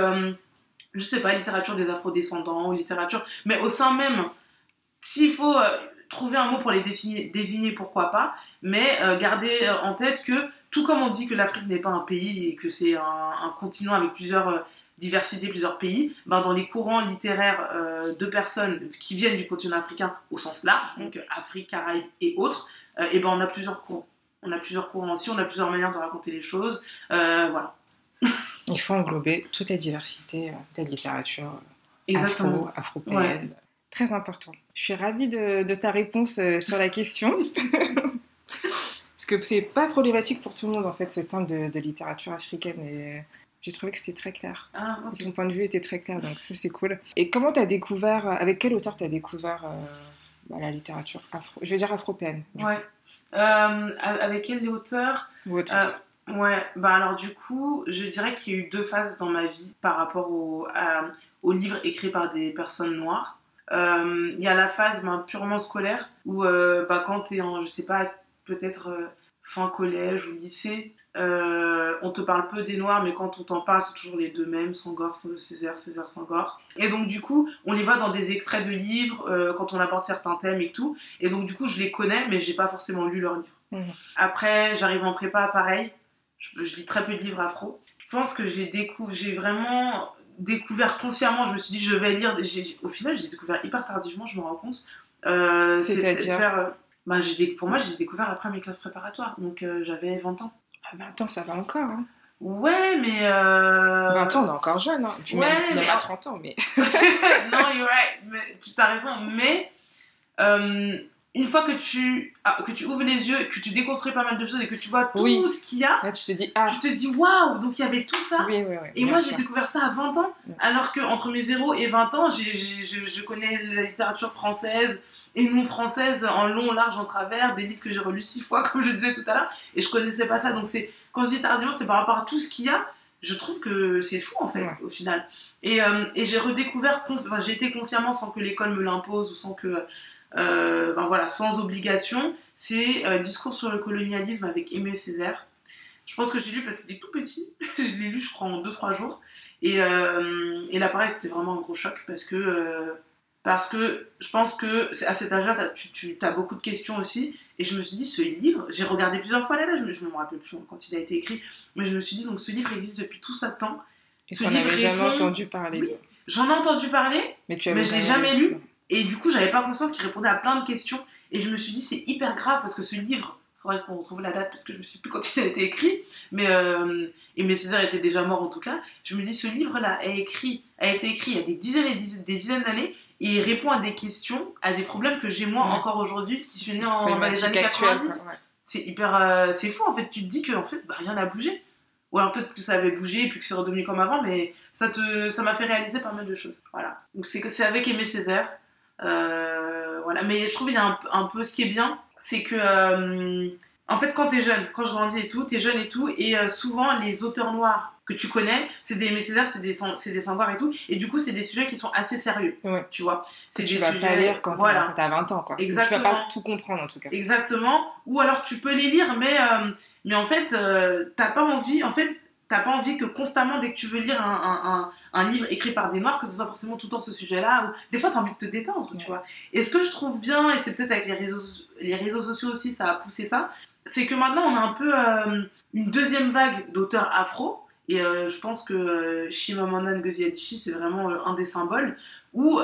je sais pas, littérature des afro-descendants, littérature, mais au sein même, s'il faut euh, trouver un mot pour les désigner, désigner pourquoi pas, mais euh, garder euh, en tête que tout comme on dit que l'Afrique n'est pas un pays et que c'est un, continent avec plusieurs diversités, plusieurs pays, ben dans les courants littéraires de personnes qui viennent du continent africain au sens large, donc Afrique, Caraïbes et autres, et ben on a plusieurs courants. On a plusieurs courants aussi, on a plusieurs manières de raconter les choses, voilà. <laughs> Il faut englober toute la diversité de la littérature afro, afropéenne. Très important. Je suis ravie de, ta réponse euh, sur la question. <laughs> Parce que c'est pas problématique pour tout le monde, en fait, ce thème de, de littérature africaine. Et j'ai trouvé que c'était très clair. Ah. Ton point de vue était très clair, donc c'est cool. Et comment t'as découvert, avec quel auteur t'as découvert euh, bah, la littérature afro, je vais dire afropéenne Ouais. Euh, avec quel auteur? Ou autrice Ouais, bah alors du coup, je dirais qu'il y a eu deux phases dans ma vie par rapport au, à- aux livres écrits par des personnes noires. Euh, Il y a la phase ben, purement scolaire où euh, bah, quand tu es en, je sais pas, peut-être euh, fin collège ou lycée, euh, on te parle peu des noirs, mais quand on t'en parle, c'est toujours les deux mêmes, Sangor, Césaire, Césaire, Sangor. Et donc du coup, on les voit dans des extraits de livres quand on aborde certains thèmes et tout. Et donc du coup, je les connais, mais j'ai pas forcément lu leurs livres. Mhm. Après, j'arrive en prépa, pareil. Je, je lis très peu de livres afro. Je pense que j'ai décou- j'ai vraiment découvert consciemment. Je me suis dit, je vais lire. Au final, j'ai découvert hyper tardivement, je me rends compte. Euh, C'est-à-dire euh, bah, Pour moi, j'ai découvert après mes classes préparatoires. Donc, euh, j'avais 20 ans. Ah, 20 ans, ça va encore. Hein. Ouais, mais. Euh... 20 ans, on est encore jeune. Hein. Puis ouais, même, même mais- à 30 ans, mais. <laughs> non, you're right. Mais, tu as raison. Mais euh, une fois que tu, ah, que tu ouvres les yeux, que tu déconstruis pas mal de choses et que tu vois tout Oui. ce qu'il y a, Là, tu te dis, ah, tu te dis waouh, donc il y avait tout ça. oui, oui, oui. Et moi, j'ai découvert ça à 20 ans, alors que entre mes 0 et 20 ans, j'ai- je, je connais la littérature française et non française en long, large, en travers, des livres que j'ai relus six fois, <laughs> comme je disais tout à l'heure, et je connaissais pas ça. Donc, c'est quand je dis tardivement, c'est par rapport à tout ce qu'il y a. Je trouve que c'est fou en fait, au final. Et, euh, et j'ai redécouvert, enfin, j'ai été consciemment sans que l'école me l'impose ou sans que, euh, ben voilà, sans obligation. C'est euh, Discours sur le colonialisme avec Aimé Césaire. Je pense que j'ai lu parce qu'il est tout petit. <laughs> je l'ai lu, je crois, en 2-3 jours. Et, euh, et là, pareil, c'était vraiment un gros choc parce que, parce que je pense que à cet âge-là, t'as- tu, tu as beaucoup de questions aussi. Et je me suis dit, ce livre, j'ai regardé plusieurs fois la date, je me, je me rappelle plus quand il a été écrit, mais je me suis dit, donc ce livre existe depuis tout ce temps. Et ce t'en livre avais jamais répond- entendu parler. Oui. J'en ai entendu parler, Mais, tu Mais je l'ai jamais lu. Et du coup, j'avais pas conscience qu'il répondait à plein de questions. Et je me suis dit, c'est hyper grave parce que ce livre, il faudrait qu'on retrouve la date parce que je me sais plus quand il a été écrit. Mais euh, Aimé Césaire était déjà mort en tout cas. Je me dis, ce livre-là a, écrit, a été écrit il y a des dizaines et des dizaines- des dizaines d'années. Et il répond à des questions, à des problèmes que j'ai moi Ouais. encore aujourd'hui, qui suis né en, dans les années actuelle, 90. quoi, ouais. C'est hyper. euh, c'est fou en fait. Tu te dis que en fait, bah, rien n'a bougé. Ou alors peut-être que ça avait bougé et puis que c'est redevenu comme avant, mais ça te, ça m'a fait réaliser pas mal de choses. Voilà. Donc c'est avec Aimé Césaire. Euh, voilà. Mais je trouve qu'il y a un, un peu ce qui est bien, c'est que euh, en fait quand t'es jeune, quand je grandis et tout, t'es jeune et tout, et euh, souvent les auteurs noirs que tu connais, c'est des Aimé Césaire, c'est des, c'est des Senghor et tout, et du coup c'est des sujets qui sont assez sérieux. Ouais. Tu vois. C'est tu vas pas sujets- lire quand voilà. t'as quand t'as 20 ans, quoi. Ou Tu Exactement. vas pas tout comprendre, en tout cas. Exactement. Ou alors tu peux les lire, mais, euh, mais en fait, euh, t'as pas envie. En fait, t'as pas envie que constamment, dès que tu veux lire un, un, un, un livre écrit par des noirs, que ce soit forcément tout le temps ce sujet-là. Ou... Des fois, t'as envie de te détendre, Ouais. tu vois. Et ce que je trouve bien, et c'est peut-être avec les réseaux, les réseaux sociaux aussi, ça a poussé ça, c'est que maintenant, on a un peu euh, une deuxième vague d'auteurs afro. Et euh, je pense que euh, Chimamanda Ngozi Adichie, c'est vraiment euh, un des symboles où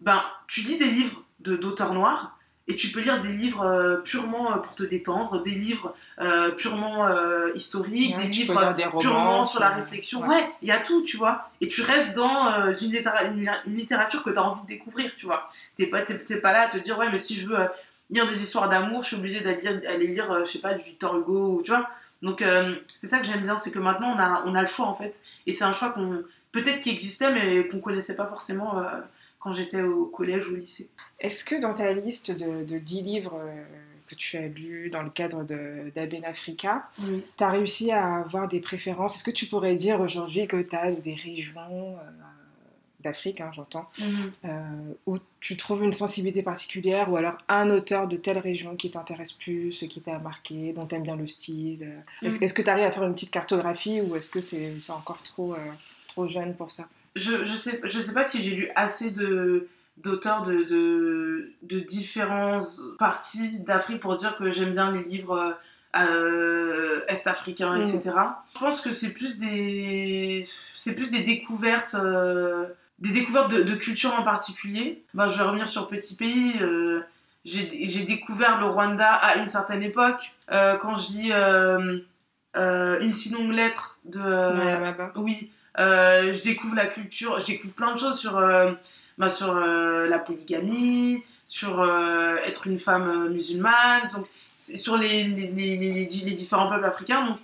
ben, tu lis des livres de- d'auteurs noirs et tu peux lire des livres euh, purement euh, pour te détendre, des livres euh, purement euh, historiques, Ouais, des livres des purement romances, sur la réflexion. ouais. Ouais, il y a tout, tu vois. Et tu restes dans euh, une, littéra- une- une littérature que tu as envie de découvrir, tu vois. T'es pas, pas là à te dire, ouais, mais si je veux lire des histoires d'amour, je suis obligée d'aller lire, je sais pas, du Victor Hugo, ou, tu vois. Donc, c'est ça que j'aime bien, c'est que maintenant, on a, on a le choix, en fait. Et c'est un choix qu'on peut-être qui existait, mais qu'on connaissait pas forcément quand j'étais au collège ou au lycée. Est-ce que dans ta liste de, de 10 livres euh, que tu as lus dans le cadre d'Aben Africa, Oui. tu as réussi à avoir des préférences? Est-ce que tu pourrais dire aujourd'hui que tu as des régions euh, d'Afrique, hein, j'entends, euh, où tu trouves une sensibilité particulière ou alors un auteur de telle région qui t'intéresse plus, qui t'a marqué, dont tu aimes bien le style euh, Est-ce que tu arrives à faire une petite cartographie ou est-ce que c'est encore trop, euh, trop jeune pour ça? Je, je sais je sais pas si j'ai lu assez de d'auteurs de, de, de différentes parties d'Afrique pour dire que j'aime bien les livres euh, est-africains, Mm. etc. Je pense que c'est plus des c'est plus des découvertes euh, des découvertes de, de culture en particulier. Ben, je vais revenir sur Petit Pays. euh, j'ai j'ai découvert le Rwanda à une certaine époque. Euh, quand je lis Une si longue lettre de, Ouais, oui, euh, je découvre la culture, je découvre plein de choses sur, euh, bah, sur euh, la polygamie, sur être une femme musulmane. Donc, sur les, les, différents peuples africains. Donc,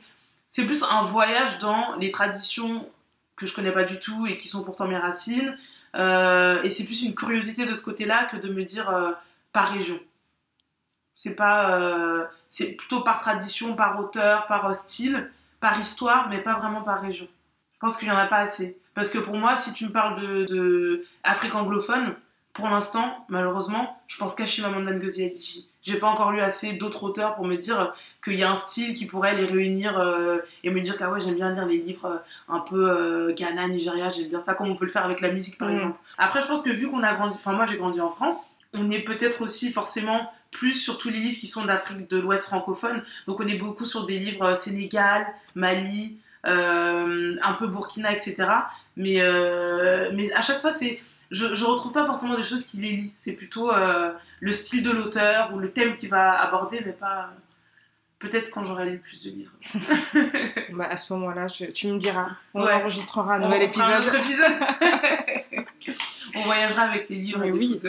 c'est plus un voyage dans les traditions que je connais pas du tout et qui sont pourtant mes racines. Et c'est plus une curiosité de ce côté-là que de me dire par région. C'est pas, c'est plutôt par tradition, par auteur, par style, par histoire, mais pas vraiment par région. Je pense qu'il y en a pas assez. Parce que pour moi, si tu me parles de, de Afrique anglophone, pour l'instant, malheureusement, je pense qu'à Chimamanda Ngozi Adichie. J'ai pas encore lu assez d'autres auteurs pour me dire qu'il y a un style qui pourrait les réunir euh, et me dire que ah ouais, j'aime bien lire les livres euh, un peu euh, Ghana, Nigeria, j'aime bien ça, comme on peut le faire avec la musique par mm. exemple. Après, je pense que vu qu'on a grandi, enfin moi j'ai grandi en France, on est peut-être aussi forcément plus sur tous les livres qui sont d'Afrique de l'Ouest francophone. Donc on est beaucoup sur des livres Sénégal, Mali, un peu Burkina, etc. Mais, mais à chaque fois, c'est je, je retrouve pas forcément des choses qui les lient. C'est plutôt euh, le style de l'auteur ou le thème qu'il va aborder, mais pas. Peut-être quand j'aurai lu plus de livres. <laughs> bah, à ce moment-là, tu me diras. On enregistrera un nouvel épisode. <laughs> On voyagera avec les livres. oui.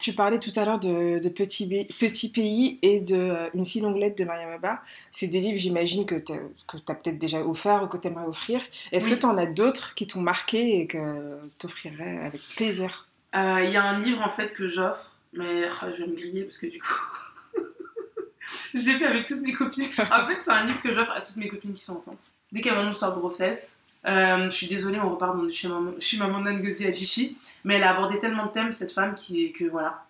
Tu parlais tout à l'heure de, de Petit, Pays et de euh, Une si longue lettre de Mariam Abba. C'est des livres, j'imagine, que tu as, peut-être déjà offert ou que tu aimerais offrir. Est-ce que tu en as d'autres qui t'ont marqué et que tu offrirais avec plaisir? Euh, Il y a un livre, en fait, que j'offre, mais oh, je vais me griller parce que du coup... <laughs> je l'ai fait avec toutes mes copines. En fait, c'est un livre que j'offre à toutes mes copines qui sont enceintes. Dès qu'elles vont de grossesse, euh, je suis désolée, on repart dans, chez, maman, chez Maman Ngozi Adichie, mais elle a abordé tellement de thèmes, cette femme, qui est que voilà,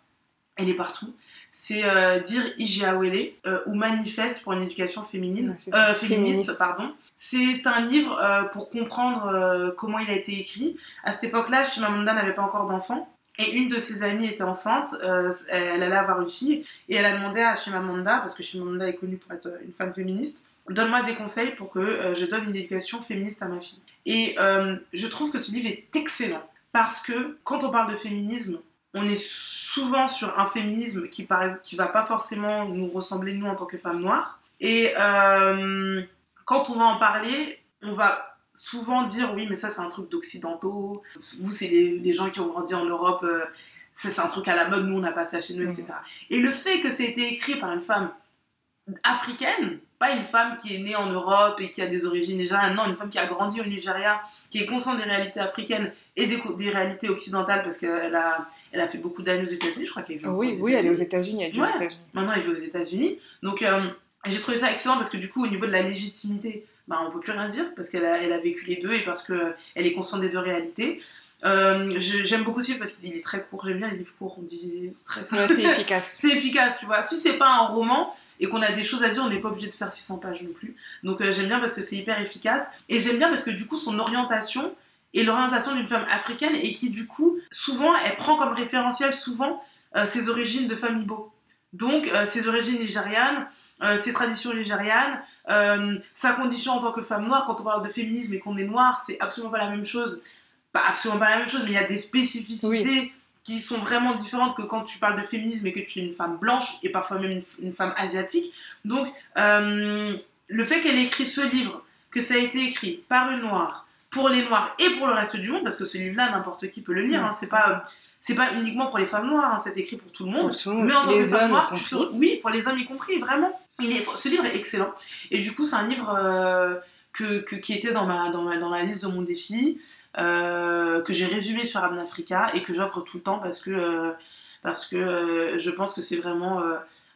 elle est partout. C'est euh, dire Ijiawele euh, ou Manifeste pour une éducation féminine, féministe, pardon. C'est un livre pour comprendre comment il a été écrit. À cette époque-là, Chimamanda n'avait pas encore d'enfant. Et une de ses amies était enceinte, elle allait avoir une fille, et elle a demandé à Chimamanda, parce que Chimamanda est connue pour être une femme féministe, donne-moi des conseils pour que euh, je donne une éducation féministe à ma fille. Et euh, je trouve que ce livre est excellent parce que quand on parle de féminisme, on est souvent sur un féminisme qui ne qui va pas forcément nous ressembler nous en tant que femmes noires. Et euh, quand on va en parler, on va souvent dire oui mais ça c'est un truc d'occidentaux. Vous c'est les, gens qui ont grandi en Europe. c'est un truc à la mode, nous on n'a pas ça chez nous, etc. Et le fait que c'est été écrit par une femme africaine, pas une femme qui est née en Europe et qui a des origines nigérianes, non, une femme qui a grandi au Nigeria, qui est consciente des réalités africaines et des, des réalités occidentales parce qu'elle a, elle a fait beaucoup d'années aux États-Unis, je crois qu'elle Oui, oui, elle est aux États-Unis, elle est aux États-Unis. Maintenant, elle est aux États-Unis. Donc, euh, j'ai trouvé ça excellent parce que du coup, au niveau de la légitimité, bah, on peut plus rien dire parce qu'elle a, elle a vécu les deux et parce qu'elle est consciente des deux réalités. Euh, j'aime beaucoup ce livre parce qu'il est très court. J'aime bien les livres courts, on dit très c'est efficace. <laughs> c'est efficace, tu vois. Si c'est pas un roman, et qu'on a des choses à dire, on n'est pas obligé de faire 600 pages non plus. Donc euh, j'aime bien parce que c'est hyper efficace. Et j'aime bien parce que du coup, son orientation est l'orientation d'une femme africaine et qui du coup, souvent, elle prend comme référentiel souvent euh, ses origines de famille beau. Donc ses origines nigérianes, ses traditions nigérianes, sa condition en tant que femme noire. Quand on parle de féminisme et qu'on est noir, c'est absolument pas la même chose. Pas absolument pas la même chose, mais il y a des spécificités qui sont vraiment différentes que quand tu parles de féminisme et que tu es une femme blanche et parfois même une, femme asiatique. Donc, euh, le fait qu'elle ait écrit ce livre, que ça a été écrit par une noire, pour les noirs et pour le reste du monde, parce que ce livre-là, n'importe qui peut le lire, hein, c'est pas. C'est pas uniquement pour les femmes noires, hein, c'est écrit pour tout le monde. Mais en tant que femme noire, oui, pour les hommes y compris, vraiment. Il est, ce livre est excellent. Et du coup, c'est un livre euh, que, qui était dans ma, dans, ma, dans ma liste de mon défi. Euh, que j'ai résumé sur Africa et que j'offre tout le temps parce que, euh, parce que euh, je pense que c'est vraiment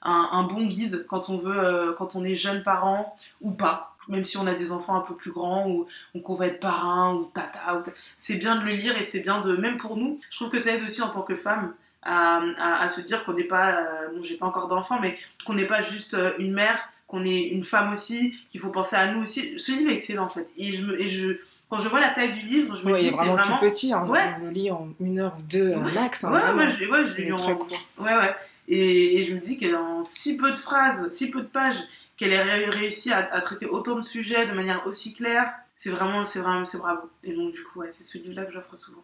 un, bon guide quand on veut, quand on est jeune parent ou pas, même si on a des enfants un peu plus grands ou, qu'on va être parrain ou tata. C'est bien de le lire et c'est bien de, même pour nous, je trouve que ça aide aussi en tant que femme. À, à, se dire qu'on n'est pas, bon j'ai pas encore d'enfant, mais qu'on n'est pas juste une mère, qu'on est une femme aussi, qu'il faut penser à nous aussi. Ce livre est excellent en fait. Et je, quand je vois la taille du livre, je me dis c'est vraiment, vraiment, tout petit. Hein, On le lit en une heure ou deux ouais. max. Hein, ouais, moi je, ouais, je l'ai lu en court. Ouais, ouais. Et, et je me dis qu'en si peu de phrases, si peu de pages, qu'elle ait réussi à, à, traiter autant de sujets de manière aussi claire, c'est vraiment, c'est vraiment, c'est bravo. Et donc du coup, ouais, c'est ce livre-là que j'offre souvent.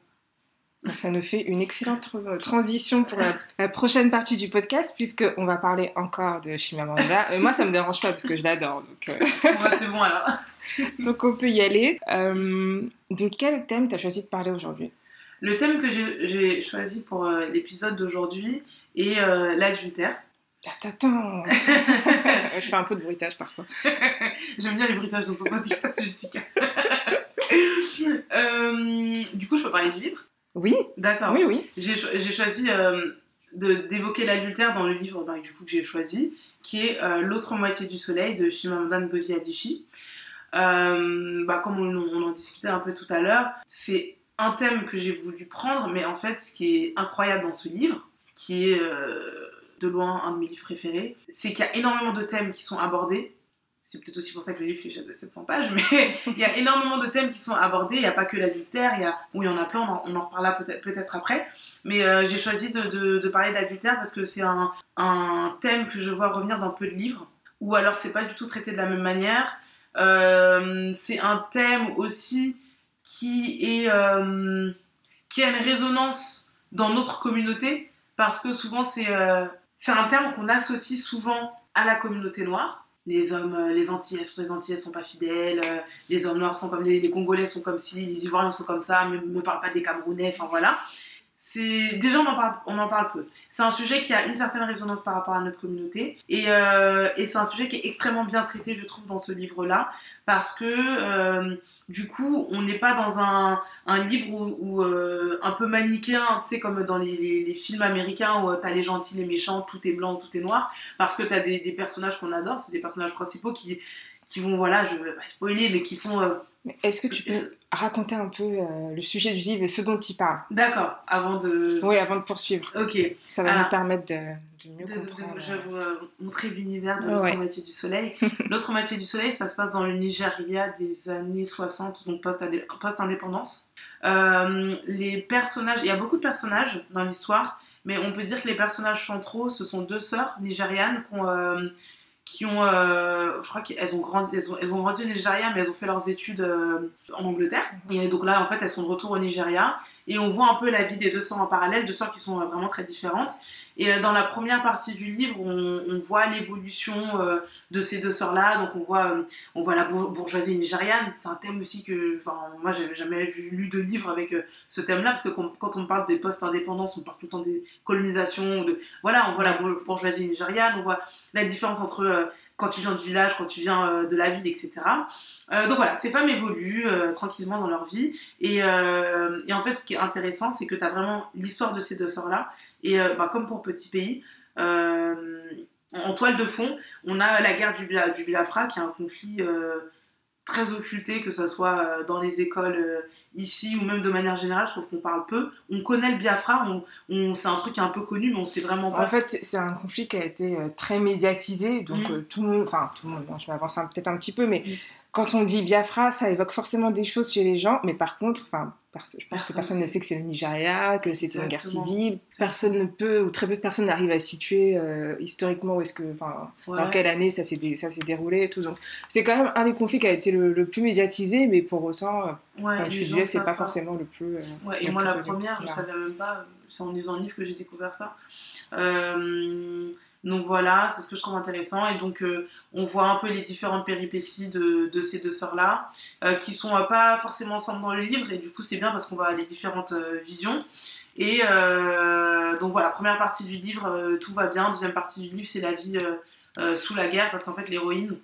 Bah, ça nous fait une excellente transition pour la, prochaine partie du podcast, puisqu'on va parler encore de Chimamanda. moi, ça me dérange pas parce que je l'adore. Donc, euh... c'est bon alors. <laughs> <laughs> Donc on peut y aller. Euh, de quel thème tu as choisi de parler aujourd'hui? Le thème que j'ai choisi pour euh, l'épisode d'aujourd'hui est euh, l'adultère. Attends, <laughs> je fais un peu de bruitage parfois. <laughs> J'aime bien les bruitages, pas dire ça, Jessica. Euh, du coup, je peux parler du livre? Oui, D'accord. oui, oui. J'ai cho- choisi d'évoquer l'adultère dans le livre bah, du coup, que j'ai choisi, qui est L'autre moitié du soleil de Chimamanda Ngozi Adichie. Euh, bah, comme on, en discutait un peu tout à l'heure, c'est un thème que j'ai voulu prendre, mais en fait, ce qui est incroyable dans ce livre, qui est euh, de loin un de mes livres préférés, c'est qu'il y a énormément de thèmes qui sont abordés. C'est peut-être aussi pour ça que le livre fait 700 pages, mais <laughs> il y a énormément de thèmes qui sont abordés. Il n'y a pas que l'adultère, il y oui, y en a plein, on en, reparlera peut-être après. Mais euh, j'ai choisi de, de- de parler d'adultère parce que c'est un, un thème que je vois revenir dans peu de livres, ou alors c'est pas du tout traité de la même manière. Euh, c'est un thème aussi euh, qui a une résonance dans notre communauté, parce que souvent c'est euh, c'est un terme qu'on associe souvent à la communauté noire. Les hommes, les Antillais, les Antillais sont pas fidèles, les hommes noirs sont comme les, Congolais sont comme ci, les Ivoiriens sont comme ça, mais ne parle pas des Camerounais, enfin voilà. C'est déjà on en parle, on en parle peu. C'est un sujet qui a une certaine résonance par rapport à notre communauté et, euh, et c'est un sujet qui est extrêmement bien traité, je trouve, dans ce livre-là, parce que euh, du coup, on n'est pas dans un, un livre où, où, euh, un peu manichéen, tu sais, comme dans les, les- les films américains où euh, t'as les gentils, les méchants, tout est blanc, tout est noir, parce que t'as des, des personnages qu'on adore, c'est des personnages principaux qui, qui vont, voilà, je vais pas spoiler, mais qui font. euh, Mais Est-ce que tu peux raconter un peu euh, le sujet du livre et ce dont il parle D'accord, avant de. Oui, avant de poursuivre. Ok. Ça va Ah. nous permettre de, de mieux de, de- de- comprendre. je vais vous euh, montrer l'univers de l'autre Ouais. moitié du soleil. <laughs> l'autre moitié du soleil, ça se passe dans le Nigeria des années 60, donc post-indépendance. Euh, les personnages, il y a beaucoup de personnages dans l'histoire, mais on peut dire que les personnages centraux, ce sont deux sœurs nigérianes qui ont, euh, qui ont euh, je crois qu'elles ont grandi, elles ont, elles ont grandi au Nigeria, mais elles ont fait leurs études euh, en Angleterre. Et donc là, en fait, elles sont de retour au Nigeria. Et on voit un peu la vie des deux sœurs en parallèle, deux sœurs qui sont euh, vraiment très différentes. Et euh, dans la première partie du livre, on, voit l'évolution euh, de ces deux sœurs-là. Donc on voit, on voit la bour- bourgeoisie nigériane. C'est un thème aussi que, enfin, moi, j'avais jamais lu de livre avec ce thème-là, parce que quand, on parle des post-indépendance, on parle tout le temps des colonisations. Voilà, on voit la bour- bourgeoisie nigériane, on voit la différence entre quand tu viens du village, quand tu viens euh, de la ville, etc. Euh, donc voilà, ces femmes évoluent euh, tranquillement dans leur vie. Et, en fait, ce qui est intéressant, c'est que tu as vraiment l'histoire de ces deux sœurs-là. Et bah, comme pour Petit Pays, en, toile de fond, on a la guerre du, du Biafra, qui est un conflit très occulté, que ce soit dans les écoles ici ou même de manière générale, je trouve qu'on parle peu. On connaît le Biafra, on, on- c'est un truc un peu connu, mais on sait vraiment pas. En fait, c'est un conflit qui a été euh, très médiatisé, donc Mm. euh, tout le monde, enfin tout le monde, je m'avance un- peut-être un petit peu, mais Mm. Quand on dit Biafra, ça évoque forcément des choses chez les gens, mais par contre, enfin, je pense Personne que personne ne sait. que c'est le Nigeria, que c'était une guerre civile, personne ne peut, ou très peu de personnes n'arrivent à situer euh, historiquement où est-ce que, enfin, Ouais. dans quelle année ça s'est dé- ça s'est déroulé et tout. Donc, c'est quand même un des conflits qui a été le, le plus médiatisé, mais pour autant, euh, Ouais, comme tu disais, c'est savent pas forcément le plus. euh, Ouais, et le moi, plus la première, je savais même pas, c'est en lisant le livre que j'ai découvert ça. Euh, donc voilà, c'est ce que je trouve intéressant. Et donc, euh, on voit un peu les différentes péripéties de, de ces deux sœurs-là, euh, qui sont euh, pas forcément ensemble dans le livre, et du coup, c'est bien parce qu'on voit les différentes euh, visions. Et donc voilà, première partie du livre, tout va bien. Deuxième partie du livre, c'est la vie sous la guerre, parce qu'en fait, l'héroïne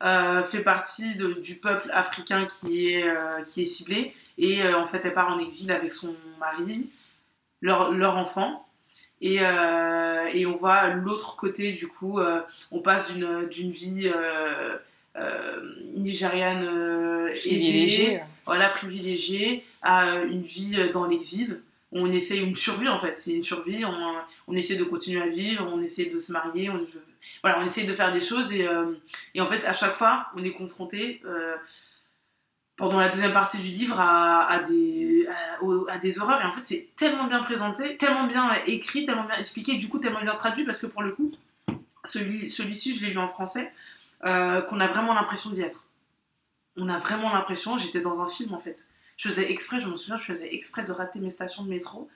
fait partie du peuple africain qui est, qui est ciblé. Et en fait, elle part en exil avec son mari, leur enfant. Et, euh, et on voit l'autre côté, du coup, euh, on passe d'une d'une vie euh, nigériane aisée, voilà, privilégiée, à une vie dans l'exil. On essaie une survie en fait, c'est une survie. On, on essaie de continuer à vivre, on essaie de se marier, on, voilà, on essaie de faire des choses. Et, et en fait à chaque fois on est confronté pendant la deuxième partie du livre à, à des, à, au- à des horreurs et en fait c'est tellement bien présenté, tellement bien écrit, tellement bien expliqué, du coup tellement bien traduit parce que pour le coup celui, celui-ci je l'ai lu en français euh, qu'on a vraiment l'impression d'y être. On a vraiment l'impression, j'étais dans un film en fait. Je faisais exprès, je me souviens, je faisais exprès de rater mes stations de métro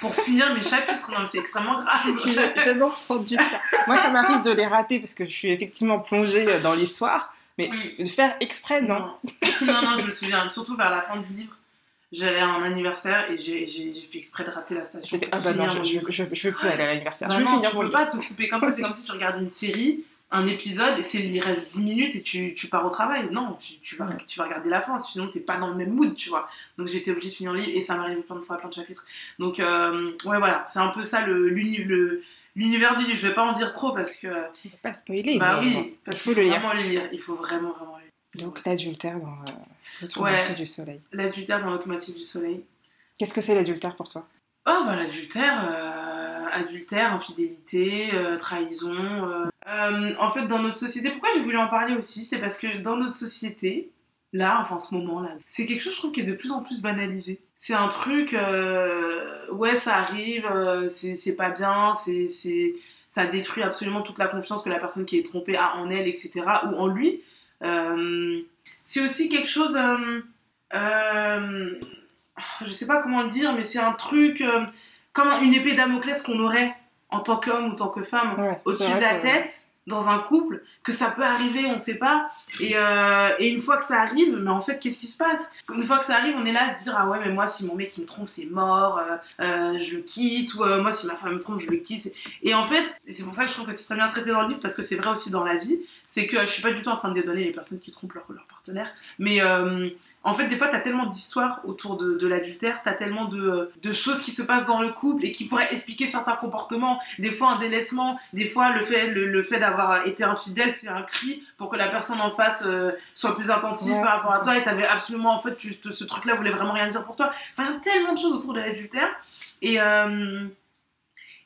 pour <laughs> finir mes chapitres. Non, c'est extrêmement grave. <laughs> J'adore entendu ça. Moi, ça m'arrive de les rater parce que je suis effectivement plongée euh, dans l'histoire, mais de faire exprès, non. <laughs> non, non, je me souviens. Surtout vers la fin du livre, j'avais un anniversaire et j'ai fait exprès de rater la station. Fait, ah bah non, je, je, je, je veux plus aller à l'anniversaire. Bah je veux non, finir tu mon peux livre. pas te couper comme ça. C'est comme si tu regardes une série un épisode, c'est il reste 10 minutes et tu, tu pars au travail. Non, tu, tu vas, Ouais. tu vas regarder la fin, sinon t'es pas dans le même mood, tu vois. Donc j'étais obligée de finir le livre et ça m'arrive plein de fois, plein de chapitres. Donc euh, ouais, voilà, c'est un peu ça le- le- l'univers du livre. Je vais pas en dire trop parce que. On va pas spoiler, bah mais oui, bon, parce qu'il faut le lire. vraiment le lire. Il faut vraiment, vraiment le lire. Donc l'adultère dans euh, Ouais. moitié du soleil. L'adultère dans l'automatique du soleil. Qu'est-ce que c'est l'adultère pour toi? Oh bah l'adultère, euh, adultère, infidélité, euh, trahison. Euh, en fait dans notre société, pourquoi j'ai voulu en parler aussi, c'est parce que dans notre société, là, enfin en ce moment là, c'est quelque chose je trouve qui est de plus en plus banalisé. C'est un truc, euh, ouais ça arrive, euh, c'est pas bien, c'est c'est ça détruit absolument toute la confiance que la personne qui est trompée a en elle, etc. ou en lui. Euh, c'est aussi quelque chose. je sais pas comment le dire, mais c'est un truc comme une épée Damoclès qu'on aurait en tant qu'homme ou en tant que femme Ouais, au-dessus de la que- tête dans un couple, que ça peut arriver, on sait pas. Et, euh, et une fois que ça arrive, mais en fait, qu'est-ce qui se passe? Une fois que ça arrive, on est là à se dire ah ouais, mais moi si mon mec il me trompe, c'est mort, euh, euh, je le quitte, ou moi si ma femme me trompe, je le quitte. Et en fait, c'est pour ça que je trouve que c'est très bien traité dans le livre parce que c'est vrai aussi dans la vie. C'est que je suis pas du tout en train de dédonner les personnes qui trompent leur, partenaire, mais en fait, des fois, t'as tellement d'histoires autour de, de l'adultère, t'as tellement de, de choses qui se passent dans le couple et qui pourraient expliquer certains comportements. Des fois, un délaissement, des fois, le fait, le, le fait d'avoir été infidèle, c'est un cri pour que la personne en face euh, soit plus attentive Ouais, par rapport à toi et t'avais absolument, en fait, tu, ce truc-là voulait vraiment rien dire pour toi. Enfin, il y a tellement de choses autour de l'adultère. Et, euh,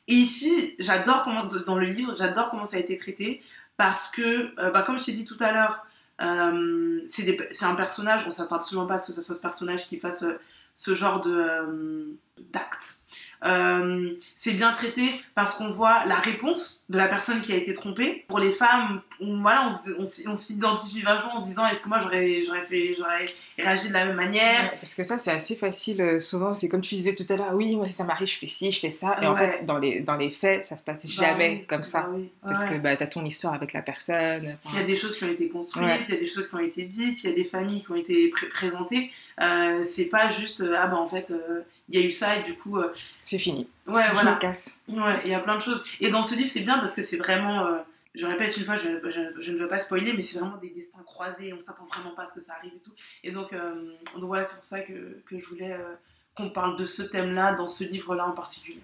et ici, j'adore comment, dans le livre, j'adore comment ça a été traité parce que, euh, bah, comme je t'ai dit tout à l'heure, euh, c'est un personnage, on s'attend absolument pas à ce que ce soit ce personnage qui fasse euh, ce genre de euh, d'acte. Euh, c'est bien traité parce qu'on voit la réponse de la personne qui a été trompée. Pour les femmes, on, voilà, on, s'identifie vachement en se disant est-ce que moi j'aurais j'aurais fait j'aurais réagi de la même manière? Ouais, Parce que ça, c'est assez facile. euh, souvent, c'est comme tu disais tout à l'heure, oui, moi, si ça m'arrive, je fais ci, je fais ça. Et en fait, dans les, dans les faits, ça se passe Bah jamais oui, comme ça. bah oui, Parce que bah, t'as ton histoire avec la personne. Il y a des choses qui ont été construites, Ouais. il y a des choses qui ont été dites, il y a des familles qui ont été pré- présentées. Euh, c'est pas juste euh, ah bah en fait euh, il y a eu ça et du coup euh, C'est fini. ouais Je voilà me casse. Ouais, il y a plein de choses. Et dans ce livre, c'est bien parce que c'est vraiment. euh, je répète une fois, je, je- je ne veux pas spoiler, mais c'est vraiment des destins croisés. On s'attend vraiment pas à ce que ça arrive et tout. Et donc, euh, donc voilà, c'est pour ça que, que je voulais euh, qu'on parle de ce thème-là, dans ce livre-là en particulier.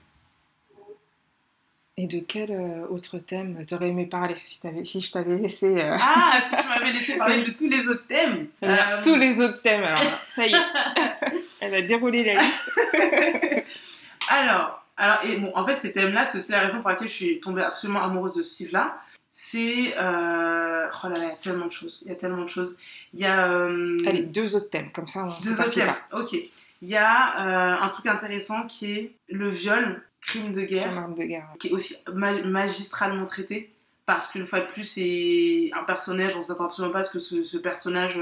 Et de quel autre thème t'aurais aimé parler si, t'avais- si je t'avais laissé euh, Ah, si tu m'avais laissé parler de tous les autres thèmes. <laughs> euh, tous les autres thèmes alors, Ça y est, <laughs> elle a déroulé la liste. <laughs> Alors, alors et bon, en fait, ces thèmes-là, c'est la raison pour laquelle je suis tombée absolument amoureuse de ce livre-là. C'est. euh, Oh là là, il y a tellement de choses. Il y a tellement de choses. Il y a. euh, Allez, deux autres thèmes, comme ça on Deux autres thèmes. Ok. Il y a euh, un truc intéressant qui est le viol, crime de guerre, arme de guerre. qui est aussi ma- magistralement traité. Parce qu'une fois de plus, c'est un personnage, on s'attend absolument pas à ce que ce, ce personnage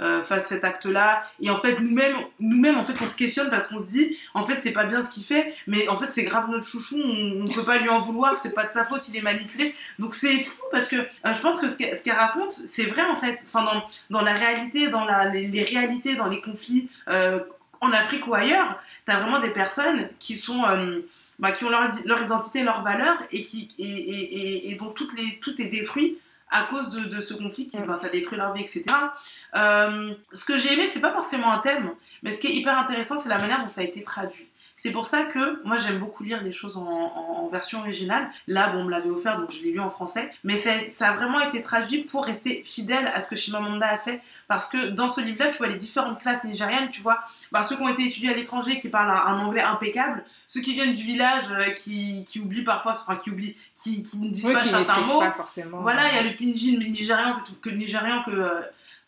euh, fasse cet acte-là. Et en fait, nous-mêmes, nous-mêmes, en fait, on se questionne parce qu'on se dit, en fait, c'est pas bien ce qu'il fait, mais en fait, c'est grave notre chouchou, on, on peut pas lui en vouloir, c'est pas de sa faute, il est manipulé. Donc c'est fou parce que euh, je pense que ce qu'elle raconte, c'est vrai en fait. Enfin, dans, dans la réalité, dans la, les, réalités, dans les conflits euh, en Afrique ou ailleurs, t'as vraiment des personnes qui sont. euh, bah, qui ont leur, leur identité, leurs valeurs et, qui, et, et, et dont toutes les, tout est détruit à cause de, de ce conflit qui Mm. bah, ça détruit leur vie, etc. Euh, ce que j'ai aimé, c'est pas forcément un thème, mais ce qui est hyper intéressant, c'est la manière dont ça a été traduit. C'est pour ça que moi j'aime beaucoup lire les choses en, en- en version originale. Là, bon, on me l'avait offert, donc je l'ai lu en français. Mais ça, ça a vraiment été traduit pour rester fidèle à ce que Chimamanda a fait. Parce que dans ce livre-là, tu vois les différentes classes nigérianes, tu vois bah, ceux qui ont été étudiés à l'étranger, qui parlent un, un anglais impeccable, ceux qui viennent du village, euh, qui, qui oublient parfois, enfin qui oublient, qui, qui ne disent Oui, pas certains mots. pas forcément. Voilà, il y a le pidgin nigérian que, tout- que, nigérian que, euh,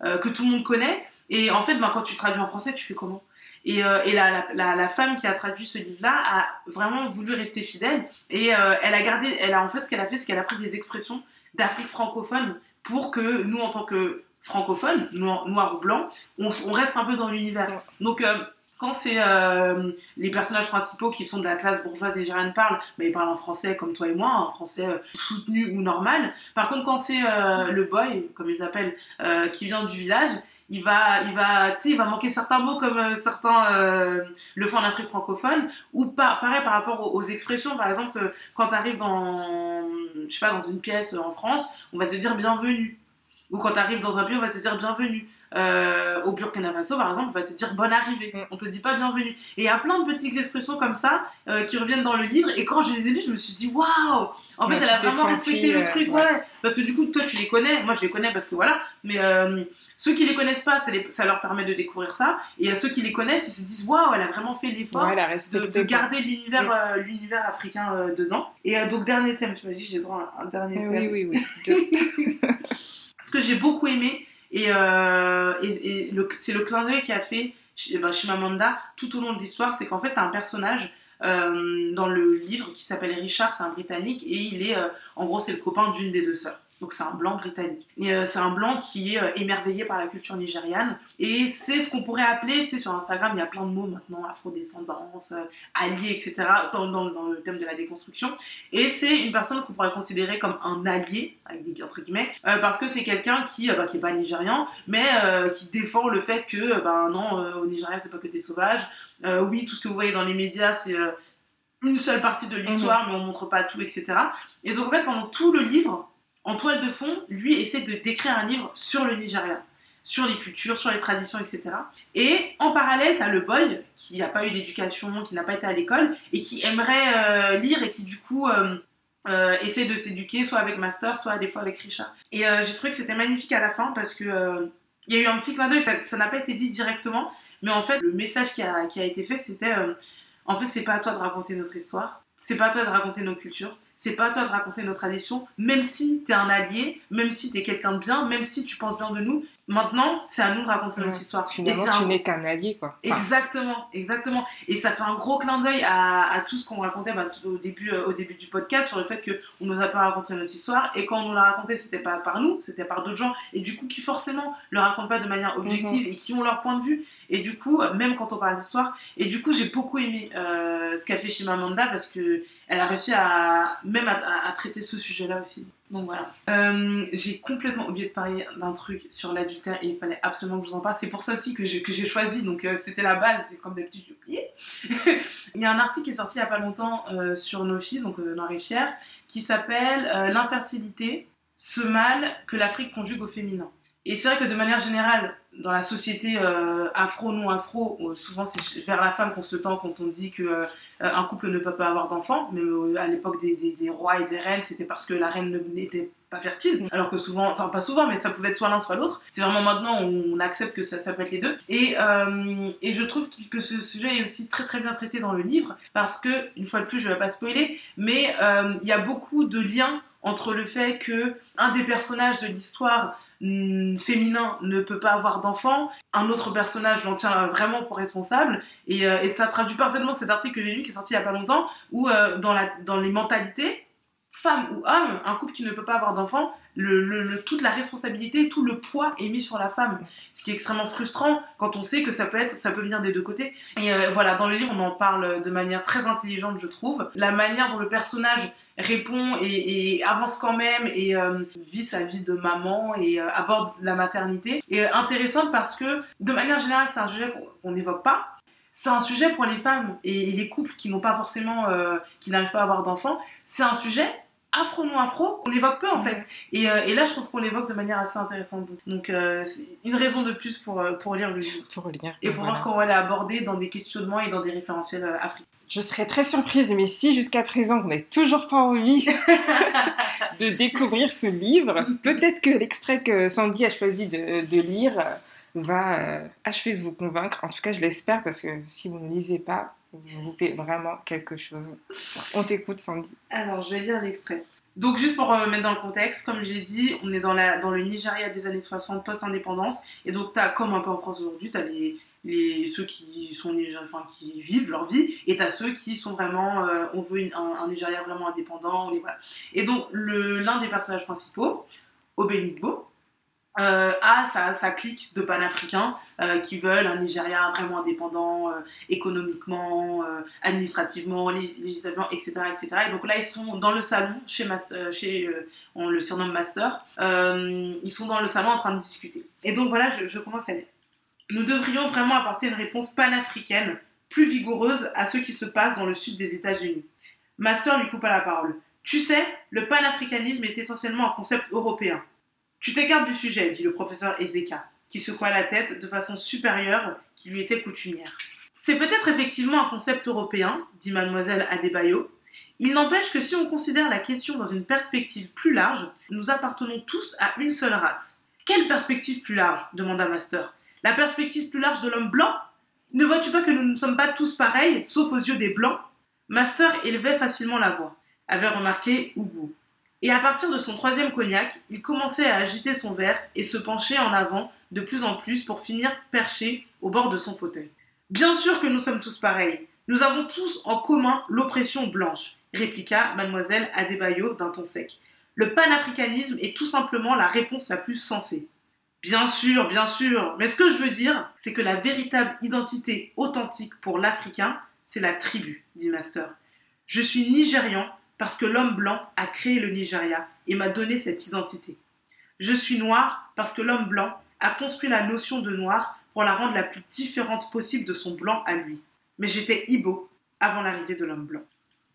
euh, que tout le monde connaît. Et en fait, ben, quand tu traduis en français, tu fais comment? Et, euh, et la, la, la, la femme qui a traduit ce livre-là a vraiment voulu rester fidèle. Et euh, elle a gardé, elle a en fait, ce qu'elle a fait, c'est qu'elle a pris des expressions d'Afrique francophone pour que nous, en tant que francophones, noirs noir ou blancs, on, reste un peu dans l'univers. Ouais. Donc, euh, quand c'est euh, les personnages principaux qui sont de la classe bourgeoise nigériane parlent, mais ils parlent en français comme toi et moi, un français euh, soutenu ou normal. Par contre, quand c'est euh, le boy, comme ils appellent, qui vient du village, il va, il va, il va manquer certains mots comme euh, certains euh, le font en Afrique francophone, ou pas, pareil par rapport aux, expressions, par exemple, euh, quand tu arrives dans, je sais pas, dans une pièce en France, on va te dire bienvenue, ou quand tu arrives dans un pays, on va te dire bienvenue. Au Burkina Faso, par exemple, on va te dire bonne arrivée. Mm. On te dit pas bienvenue. Et il y a plein de petites expressions comme ça qui reviennent dans le livre. Et quand je les ai lues, je me suis dit waouh En fait, elle a vraiment respecté le truc, ouais. Parce que du coup, toi, tu les connais. Moi, je les connais parce que voilà. Mais ceux qui les connaissent pas, ça, leur permet de découvrir ça. Et ceux qui les connaissent, ils se disent waouh, elle a vraiment fait l'effort de, garder l'univers, l'univers africain dedans. Et donc, dernier thème, tu m'as dit, j'ai droit à un dernier thème. Oui, oui, <laughs> oui. Ce que j'ai beaucoup aimé, et, euh, et, c'est le clin d'œil qui a fait chez, ben, Mamanda tout au long de l'histoire, c'est qu'en fait, as un personnage euh, dans le livre qui s'appelle Richard, c'est un Britannique, et il est, euh, en gros, c'est le copain d'une des deux sœurs. Donc c'est un blanc britannique. Et euh, c'est un blanc qui est euh, émerveillé par la culture nigériane. Et c'est ce qu'on pourrait appeler, c'est sur Instagram, il y a plein de mots maintenant, afrodescendance, euh, allié, etc., dans, dans, le thème de la déconstruction. Et c'est une personne qu'on pourrait considérer comme un allié, avec des entre guillemets, parce que c'est quelqu'un qui, bah, qui est pas nigérian, mais qui défend le fait que, ben non, au Nigeria, c'est pas que des sauvages. oui, tout ce que vous voyez dans les médias, c'est une seule partie de l'histoire, mhm. mais on montre pas tout, etc. Et donc en fait, pendant tout le livre, en toile de fond, lui essaie de d'écrire un livre sur le Nigeria, sur les cultures, sur les traditions, etc. Et en parallèle, tu as le boy qui n'a pas eu d'éducation, qui n'a pas été à l'école et qui aimerait euh, lire et qui du coup euh, euh, essaie de s'éduquer, soit avec Master, soit des fois avec Richard. Et j'ai trouvé que c'était magnifique à la fin parce que il y a eu un petit clin d'œil, ça n'a pas été dit directement, mais en fait, le message qui a, qui a été fait, c'était en fait, c'est pas à toi de raconter notre histoire, c'est pas à toi de raconter nos cultures, c'est pas à toi de raconter nos traditions, même si tu es un allié, même si tu es quelqu'un de bien, même si tu penses bien de nous. Maintenant, c'est à nous de raconter notre histoire. Finalement, tu n'es qu'un allié, quoi. Exactement, exactement. Et ça fait un gros clin d'œil à, tout ce qu'on racontait bah, au, début, euh, au début du podcast sur le fait qu'on nous a pas raconté notre histoire. Et quand on nous l'a raconté, c'était pas par nous, c'était par d'autres gens. Et du coup, qui forcément le racontent pas de manière objective mhm. et qui ont leur point de vue. Et du coup, même quand on parle d'histoire, et du coup, j'ai beaucoup aimé euh, ce qu'a fait Shimamanda parce que elle a réussi à même à, traiter ce sujet-là aussi. Donc voilà. Euh, j'ai complètement oublié de parler d'un truc sur l'adultère et il fallait absolument que je vous en parle. C'est pour ça aussi que j'ai, choisi. Donc euh, c'était la base. Comme d'habitude, j'ai oublié. <laughs> il y a un article qui est sorti il n'y a pas longtemps sur nos filles, donc euh, Noir Fier, qui s'appelle L'infertilité, ce mal que l'Afrique conjugue au féminin. Et c'est vrai que de manière générale, dans la société euh, afro, non afro, euh, souvent c'est vers la femme qu'on se tend quand on dit que euh, un couple ne peut pas avoir d'enfants. Mais à l'époque des, des, rois et des reines, c'était parce que la reine n'était pas fertile. Alors que souvent, enfin pas souvent, mais ça pouvait être soit l'un soit l'autre. C'est vraiment maintenant on accepte que ça, peut être les deux. Et, et je trouve que ce sujet est aussi très très bien traité dans le livre parce que, une fois de plus, je vais pas spoiler, mais il y a beaucoup de liens entre le fait que un des personnages de l'histoire féminin ne peut pas avoir d'enfant, un autre personnage l'en tient vraiment pour responsable. Et, euh, ça traduit parfaitement cet article que j'ai lu qui est sorti il n'y a pas longtemps, où euh, dans, les mentalités, femme ou homme, un couple qui ne peut pas avoir d'enfant, toute la responsabilité, tout le poids est mis sur la femme. Ce qui est extrêmement frustrant quand on sait que ça peut être, ça peut venir des deux côtés. Et euh, voilà, dans le livre, on en parle de manière très intelligente, je trouve. La manière dont le personnage répond et, avance quand même et euh, vit sa vie de maman et euh, aborde la maternité. Est intéressante parce que de manière générale c'est un sujet qu'on n'évoque pas. C'est un sujet pour les femmes et, les couples qui n'ont pas forcément euh, qui n'arrivent pas à avoir d'enfants. C'est un sujet afro non afro qu'on évoque peu en fait. Et, et, là je trouve qu'on l'évoque de manière assez intéressante. Donc c'est une raison de plus pour, pour lire le livre. Pour lire, et pour voir comment elle est abordée dans des questionnements et dans des référentiels africains je serais très surprise, mais si jusqu'à présent vous n'avez toujours pas envie <laughs> de découvrir ce livre, peut-être que l'extrait que Sandy a choisi de, lire va euh, achever de vous convaincre. En tout cas, je l'espère parce que si vous ne lisez pas, vous loupez vraiment quelque chose. On t'écoute, Sandy. Alors, je vais lire l'extrait. Donc, juste pour euh, mettre dans le contexte, comme je l'ai dit, on est dans, la, dans le Nigeria des années 60, post-indépendance. Et donc, tu as, comme un peu en France aujourd'hui, tu as les ceux qui sont enfin, qui vivent leur vie, et t'as ceux qui sont vraiment, euh, on veut un, un, Nigeria vraiment indépendant, et donc l'un des personnages principaux, Obenigbo, euh, à sa, clique de panafricains euh, qui veulent un Nigeria vraiment indépendant euh, économiquement, administrativement, législativement, etc., etc. Et donc là, ils sont dans le salon, chez, chez on le surnomme Master, ils sont dans le salon en train de discuter. Et donc voilà, je, je commence à dire. Nous devrions vraiment apporter une réponse panafricaine plus vigoureuse à ce qui se passe dans le sud des États-Unis. Master lui coupa la parole. Tu sais, le panafricanisme est essentiellement un concept européen. Tu t'écartes du sujet, dit le professeur Ezeka, qui secoua la tête de façon supérieure qui lui était coutumière. C'est peut-être effectivement un concept européen, dit mademoiselle Adebayo. Il n'empêche que si on considère la question dans une perspective plus large, nous appartenons tous à une seule race. Quelle perspective plus large? demanda Master. La perspective plus large de l'homme blanc Ne vois-tu pas que nous ne sommes pas tous pareils, sauf aux yeux des blancs? Master élevait facilement la voix, avait remarqué Ougou. Et à partir de son troisième cognac, il commençait à agiter son verre et se pencher en avant de plus en plus pour finir perché au bord de son fauteuil. Bien sûr que nous sommes tous pareils. Nous avons tous en commun l'oppression blanche, répliqua mademoiselle Adebayo d'un ton sec. Le panafricanisme est tout simplement la réponse la plus sensée. Bien sûr, bien sûr, mais ce que je veux dire, c'est que la véritable identité authentique pour l'Africain, c'est la tribu, dit Master. Je suis nigérian parce que l'homme blanc a créé le Nigeria et m'a donné cette identité. Je suis noir parce que l'homme blanc a construit la notion de noir pour la rendre la plus différente possible de son blanc à lui. Mais j'étais Ibo avant l'arrivée de l'homme blanc.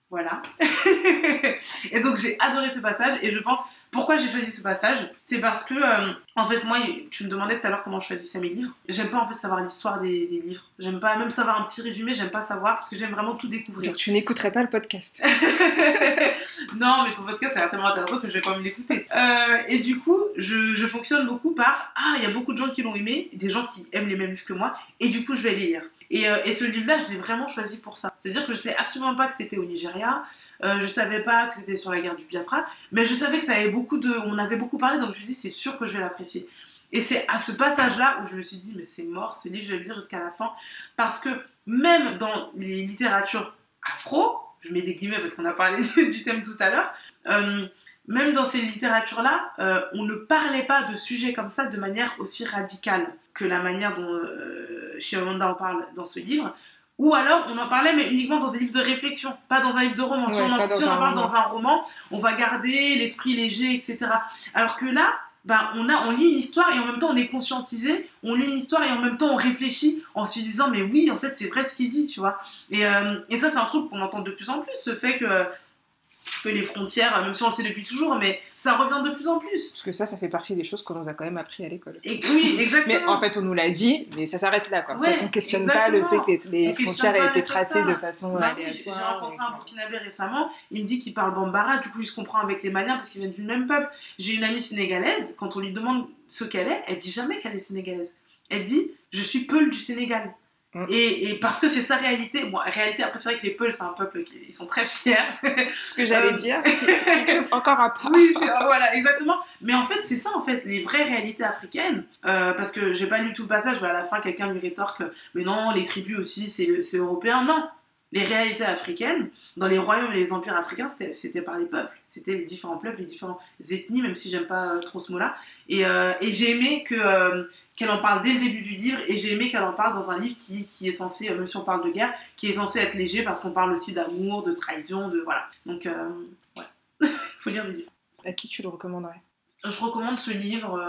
Voilà. <laughs> et donc j'ai adoré ce passage et je pense pourquoi j'ai choisi ce passage? C'est parce que, euh, en fait, moi, tu me demandais tout à l'heure comment je choisissais mes livres. J'aime pas en fait savoir l'histoire des, livres. J'aime pas même savoir un petit résumé, j'aime pas savoir parce que j'aime vraiment tout découvrir. Donc tu n'écouterais pas le podcast <laughs> Non, mais ton podcast, c'est tellement intéressant que je vais pas me l'écouter. Euh, et du coup, je, fonctionne beaucoup par Ah, il y a beaucoup de gens qui l'ont aimé, des gens qui aiment les mêmes livres que moi, et du coup, je vais les lire. Et, euh, et ce livre-là, je l'ai vraiment choisi pour ça. C'est-à-dire que je sais absolument pas que c'était au Nigeria. Euh, je savais pas que c'était sur la guerre du Biafra, mais je savais que ça avait beaucoup de, on avait beaucoup parlé, donc je me suis dit c'est sûr que je vais l'apprécier. Et c'est à ce passage-là où je me suis dit mais c'est mort, ce livre je vais le lire jusqu'à la fin, parce que même dans les littératures afro, je mets des guillemets parce qu'on a parlé <laughs> du thème tout à l'heure, euh, même dans ces littératures-là, euh, on ne parlait pas de sujets comme ça de manière aussi radicale que la manière dont euh, en parle dans ce livre. Ou alors, on en parlait, mais uniquement dans des livres de réflexion, pas dans un livre de roman. si on, en, parle dans un roman, on va garder l'esprit léger, etc. Alors que là, bah, on, a, on lit une histoire et en même temps on est conscientisé, on lit une histoire et en même temps on réfléchit en se disant mais oui en fait c'est vrai ce qu'il dit tu vois et, euh, et ça c'est un truc qu'on entend de plus en plus ce fait que que les frontières, même si on le sait depuis toujours, mais ça revient de plus en plus. Parce que ça, ça fait partie des choses qu'on nous a quand même appris à l'école. Et oui, <laughs> exactement. mais en fait, on nous l'a dit, mais ça s'arrête là. Quoi. on ne questionne pas le fait que les, frontières aient été tracées de façon bah aléatoire. J'ai rencontré un Burkinabé récemment, il me dit qu'il parle bambara, du coup il se comprend avec les Maliens parce qu'ils viennent du même peuple. J'ai une amie sénégalaise, quand on lui demande ce qu'elle est, elle dit jamais qu'elle est sénégalaise. Elle dit, je suis Peul du Sénégal. Mm. Et, parce que c'est sa réalité. Bon, réalité, après, c'est vrai que les Peuls, c'est un peuple qui ils sont très fiers. Ce que j'allais euh, dire, c'est quelque chose encore à part. <laughs> Oui, voilà, exactement. Mais en fait, c'est ça, en fait, les vraies réalités africaines. Euh, parce que j'ai pas lu tout le passage, mais à la fin, quelqu'un lui rétorque Mais non, les tribus aussi, c'est européen. Non, les réalités africaines, dans les royaumes et les empires africains, c'était par les peuples. C'était les différents peuples, les différentes ethnies, même si j'aime pas euh, trop ce mot-là. Et, euh, et j'ai aimé que, euh, qu'elle en parle dès le début du livre, et j'ai aimé qu'elle en parle dans un livre qui, qui, est censé, même si on parle de guerre, qui est censé être léger parce qu'on parle aussi d'amour, de trahison, de voilà. Donc, ouais, il <laughs> faut lire le livre. À qui tu le recommanderais? Je recommande ce livre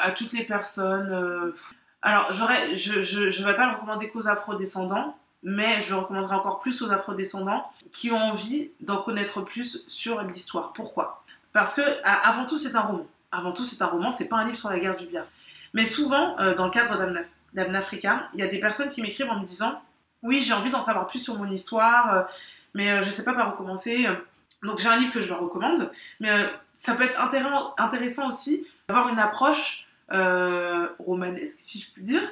à toutes les personnes. Alors, j'aurais, je, je, je vais pas le recommander qu'aux afro-descendants mais je recommanderais encore plus aux afrodescendants qui ont envie d'en connaître plus sur l'histoire. Pourquoi? Parce que avant tout c'est un roman. Avant tout c'est un roman, c'est pas un livre sur la guerre du Biafra. Mais souvent, euh, dans le cadre d'Amnafrica, il y a des personnes qui m'écrivent en me disant oui j'ai envie d'en savoir plus sur mon histoire, euh, mais euh, je sais pas par où commencer. Donc j'ai un livre que je leur recommande, mais ça peut être intéressant aussi d'avoir une approche romanesque, si je puis dire,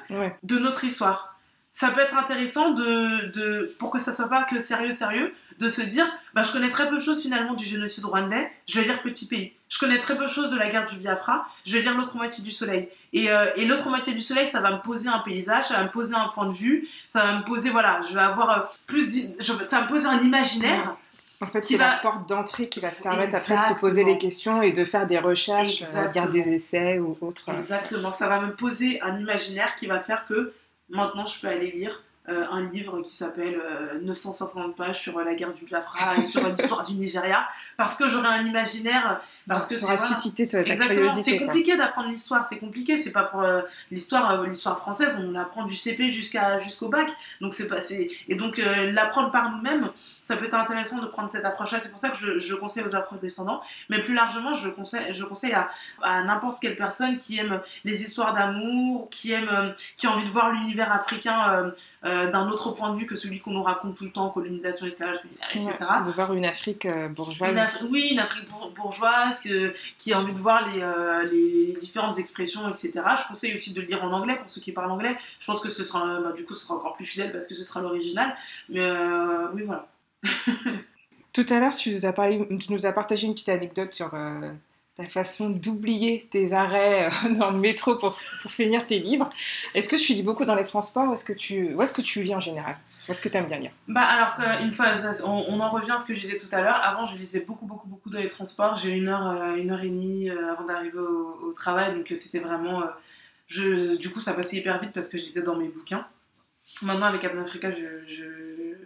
de notre histoire ça peut être intéressant de, de, pour que ça soit pas que sérieux sérieux de se dire bah je connais très peu de choses finalement du génocide rwandais je vais lire petit pays. Je connais très peu de choses de la guerre du Biafra je vais lire l'autre moitié du soleil. Et, euh, et l'autre moitié du soleil ça va me poser un paysage ça va me poser un point de vue ça va me poser voilà je vais avoir euh, plus ça va me poser un imaginaire En fait, c'est va- la porte d'entrée qui va te permettre après de te poser les questions et de faire des recherches, euh, lire des essais ou autre. Exactement, ça va me poser un imaginaire qui va faire que maintenant je peux aller lire euh, un livre qui s'appelle euh, 960 pages sur la guerre du Biafra et sur l'histoire du Nigeria, parce que j'aurai un imaginaire, parce que ça aura voilà. suscité ta, curiosité. c'est compliqué d'apprendre l'histoire, c'est compliqué, c'est pas pour euh, l'histoire euh, l'histoire française, on apprend du CP jusqu'à jusqu'au bac. Donc c'est pas et donc euh, l'apprendre par nous-mêmes, ça peut être intéressant de prendre cette approche-là, c'est pour ça que je, je conseille aux approches descendants, mais plus largement, je conseille je conseille à, à n'importe quelle personne qui aime les histoires d'amour, qui aime qui a envie de voir l'univers africain d'un autre point de vue que celui qu'on nous raconte tout le temps, colonisation, esclavage, etc. Ouais, de voir une Afrique bourgeoise. Une oui, une Afrique bour- bourgeoise euh, qui a envie de voir les, euh, différentes expressions, etc. Je conseille aussi de le lire en anglais pour ceux qui parlent anglais. Je pense que ce sera, euh, bah, du coup, ce sera encore plus fidèle parce que ce sera l'original. Mais oui, voilà. <laughs> Tout à l'heure, tu nous as partagé une petite anecdote sur ta façon d'oublier tes arrêts <laughs> dans le métro pour, finir tes livres. Est-ce que tu lis beaucoup dans les transports ou est-ce que tu, lis en général? Est-ce que tu aimes bien lire Bah alors que, une fois, on, on en revient à ce que je disais tout à l'heure. Avant, je lisais beaucoup, beaucoup, beaucoup dans les transports. J'ai une heure, euh, une heure et demie euh, avant d'arriver au, au travail, donc euh, c'était vraiment. euh, je, du coup, ça passait hyper vite parce que j'étais dans mes bouquins. Maintenant, avec Abn Africa, je, je,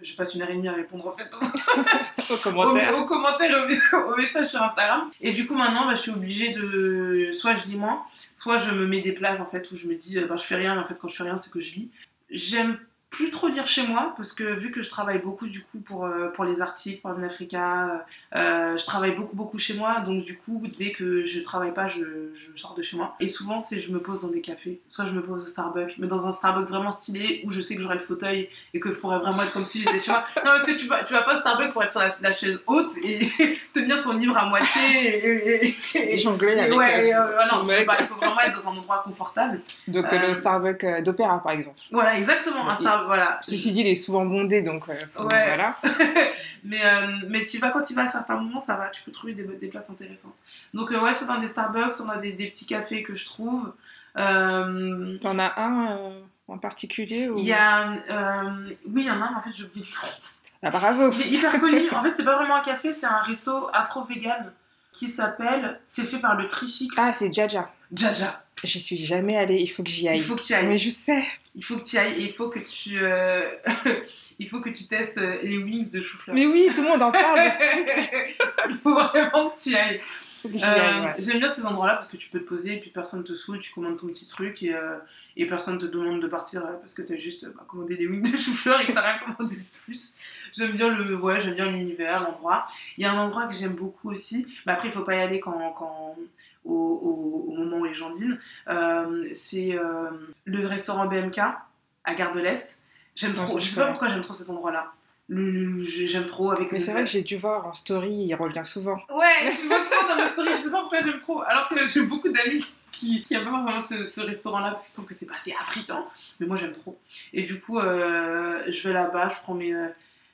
je passe une heure et demie à répondre en fait aux, Au <laughs> aux, commentaire. <laughs> aux commentaires et aux, aux messages sur Instagram. Et du coup, maintenant, bah, je suis obligée de. Soit je lis moins, soit je me mets des plages en fait où je me dis, euh, bah, je fais rien, mais en fait, quand je fais rien, c'est que je lis. J'aime plus trop lire chez moi parce que vu que je travaille beaucoup du coup pour, euh, pour les articles, pour Africa, euh, je travaille beaucoup beaucoup chez moi donc du coup dès que je travaille pas je, je sors de chez moi. Et souvent c'est je me pose dans des cafés. Soit je me pose au Starbucks mais dans un Starbucks vraiment stylé où je sais que j'aurai le fauteuil et que je pourrais vraiment être comme si j'étais chez moi. <laughs> Non parce que tu vas, tu vas pas au Starbucks pour être sur la, la chaise haute et <laughs> tenir ton livre à moitié et, et- et- Et jongler avec ouais, euh, euh, voilà, bah, il faut vraiment être dans un endroit confortable. Donc euh, euh, le Starbucks euh, d'Opéra, par exemple. voilà exactement un Starbucks voilà Ceci dit, il est souvent bondé, donc euh, Ouais. voilà. <laughs> mais, euh, mais tu vas quand tu vas à certains moments, ça va, tu peux trouver des, des places intéressantes. Donc euh, ouais, soit dans des Starbucks, soit dans des, des petits cafés que je trouve. T'en as un en particulier ou... Il y a... oui, il y en a, mais en fait j'oublie nom. Ah, bravo Il est hyper connu. En fait, c'est pas vraiment un café, c'est un resto afro-vegan qui s'appelle... C'est fait par le tricycle Ah, c'est Jaja. Jaja. J'y suis jamais allée, il faut que j'y aille. Il faut que tu y ailles. Mais je sais. Il faut que tu y ailles et il faut que tu... euh, <laughs> il faut que tu testes euh, les wings de chou-fleur. Mais oui, tout le monde en parle de ce truc. <laughs> il faut vraiment que tu y ailles. Euh, ouais. J'aime bien ces endroits-là parce que tu peux te poser et puis personne te saoule, tu commandes ton petit truc et, euh, et personne te demande de partir parce que t'as juste euh, bah, commandé des wings de chou-fleur et t'as rien commandé de plus. J'aime bien le, ouais, j'aime bien l'univers, l'endroit. Il y a un endroit que j'aime beaucoup aussi, mais après il faut pas y aller quand, quand au, au- au moment où les gens dînent. Euh, c'est euh, le restaurant BMK à Gare de l'Est. J'aime trop. Je sais pas vrai. pourquoi j'aime trop cet endroit-là. J'aime trop avec Mais c'est vrai que j'ai dû voir en story, il revient souvent. Ouais, je vois ça dans ma story, je sais pas pourquoi j'aime trop. Alors que j'ai beaucoup d'amis qui, qui aiment pas vraiment ce, ce restaurant-là parce qu'ils trouvent que c'est pas assez africain. Mais moi j'aime trop. Et du coup, euh, je vais là-bas, je prends mes,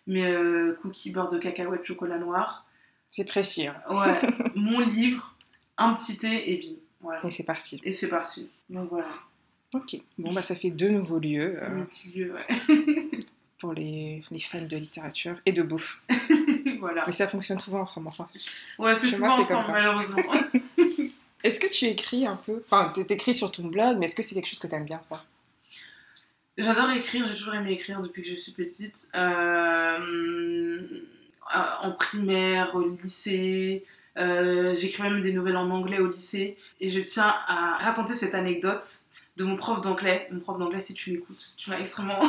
mes cookies beurre de cacahuète chocolat noir. C'est précis. hein. Ouais, <laughs> mon livre, un petit thé et bim. Voilà. Et c'est parti. Et c'est parti. Donc voilà, Ok. Bon, bah ça fait deux nouveaux lieux c'est euh, petit lieu, ouais. <laughs> pour les, les fans de littérature et de bouffe. <laughs> voilà. Mais ça fonctionne souvent ensemble. Enfin. Ouais, c'est souvent moi, c'est comme ensemble, ça. malheureusement. <laughs> Est-ce que tu écris un peu? Enfin, tu écris sur ton blog, mais est-ce que c'est quelque chose que tu aimes bien faire J'adore écrire, j'ai toujours aimé écrire depuis que je suis petite. Euh, en primaire, au lycée, euh, j'écrivais même des nouvelles en anglais au lycée. Et je tiens à raconter cette anecdote de mon prof d'anglais. Mon prof d'anglais, si tu m'écoutes, tu m'as extrêmement <laughs>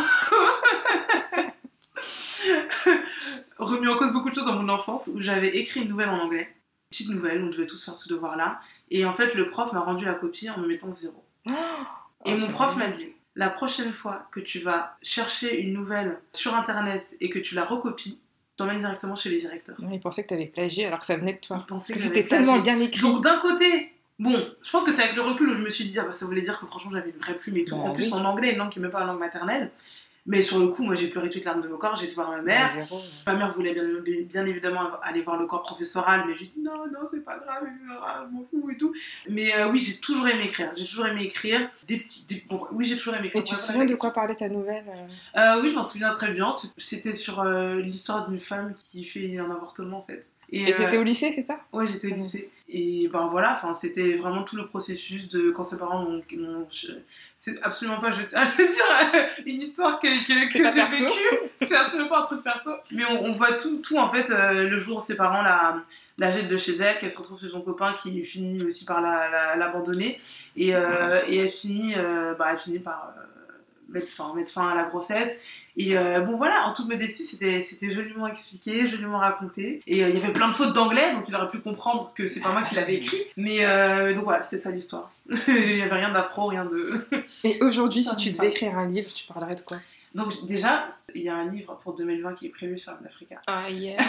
remis en cause beaucoup de choses dans mon enfance où j'avais écrit une nouvelle en anglais. Petite nouvelle, on devait tous faire ce devoir-là. Et en fait, le prof m'a rendu la copie en me mettant zéro. Et Oh, mon c'est prof m'a dit, la prochaine fois que tu vas chercher une nouvelle sur internet et que tu la recopies, t'emmènes directement chez les directeurs. Non, il pensait que tu avais plagié alors que ça venait de toi. pensait Parce que c'était tellement bien écrit. Donc d'un côté, bon, je pense que c'est avec le recul où je me suis dit, ah bah, ça voulait dire que franchement j'avais une vraie plume et tout. Bah en plus en anglais, une langue qui n'est même pas la langue maternelle. Mais sur le coup, moi, j'ai pleuré toutes les larmes de mon corps. J'ai été voir ma mère. Zéro. Ma mère voulait bien, bien évidemment aller voir le corps professoral, mais j'ai dit non, non, c'est pas grave, je m'en fous et tout. Mais euh, oui, j'ai toujours aimé écrire. J'ai toujours aimé écrire. Des petits, des- bon, oui, j'ai toujours aimé écrire. Et tu te souviens de quoi parlait ta nouvelle euh? Euh, Oui, je m'en souviens très bien. C'était sur l'histoire d'une femme qui fait un avortement en fait. Et euh, c'était au lycée, c'est ça? Ouais, j'étais au lycée. Et ben voilà, c'était vraiment tout le processus de quand ses parents m'ont. C'est absolument pas, <laughs> je tiens à le dire, euh, une histoire que, que, que j'ai vécue. <laughs> C'est absolument pas un truc perso. Mais on, on voit tout, tout en fait, euh, le jour où ses parents la, la jettent de chez elle, qu'elle se retrouve chez son copain qui finit aussi par la- la- l'abandonner. et, euh, et elle finit, bah, elle finit par mettre, fin, mettre fin à la grossesse. Et euh, bon voilà, en toute modestie, c'était c'était joliment expliqué, joliment raconté. Et euh, il y avait plein de fautes d'anglais, donc il aurait pu comprendre que c'est pas moi qui l'avais écrit. Mais euh, donc voilà, c'était ça l'histoire. <laughs> il y avait rien d'afro, rien de... Et aujourd'hui, si tu devais écrire un livre, tu parlerais de quoi? Donc déjà, il y a un livre pour 2020 qui est prévu sur l'Africa. Ah <laughs> yes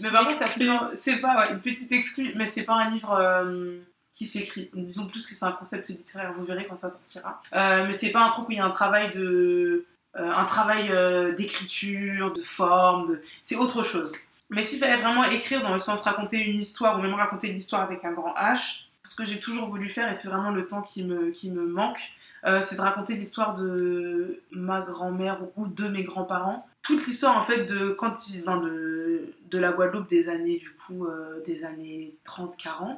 Mais par contre, c'est absolument- c'est pas ouais, une petite exclue, mais c'est pas un livre euh, s'écrit. Disons plus que c'est un concept littéraire, vous verrez quand ça sortira. Euh, mais c'est pas un truc où il y a un travail de. euh, un travail euh, d'écriture, de forme, c'est autre chose. Mais s'il fallait vraiment écrire dans le sens raconter une histoire ou même raconter l'histoire avec un grand H, ce que j'ai toujours voulu faire et c'est vraiment le temps qui me, qui me manque, euh, c'est de raconter l'histoire de ma grand-mère ou de mes grands-parents. Toute l'histoire en fait de quand ben, de, de la Guadeloupe des années du coup des années 30-40 euh,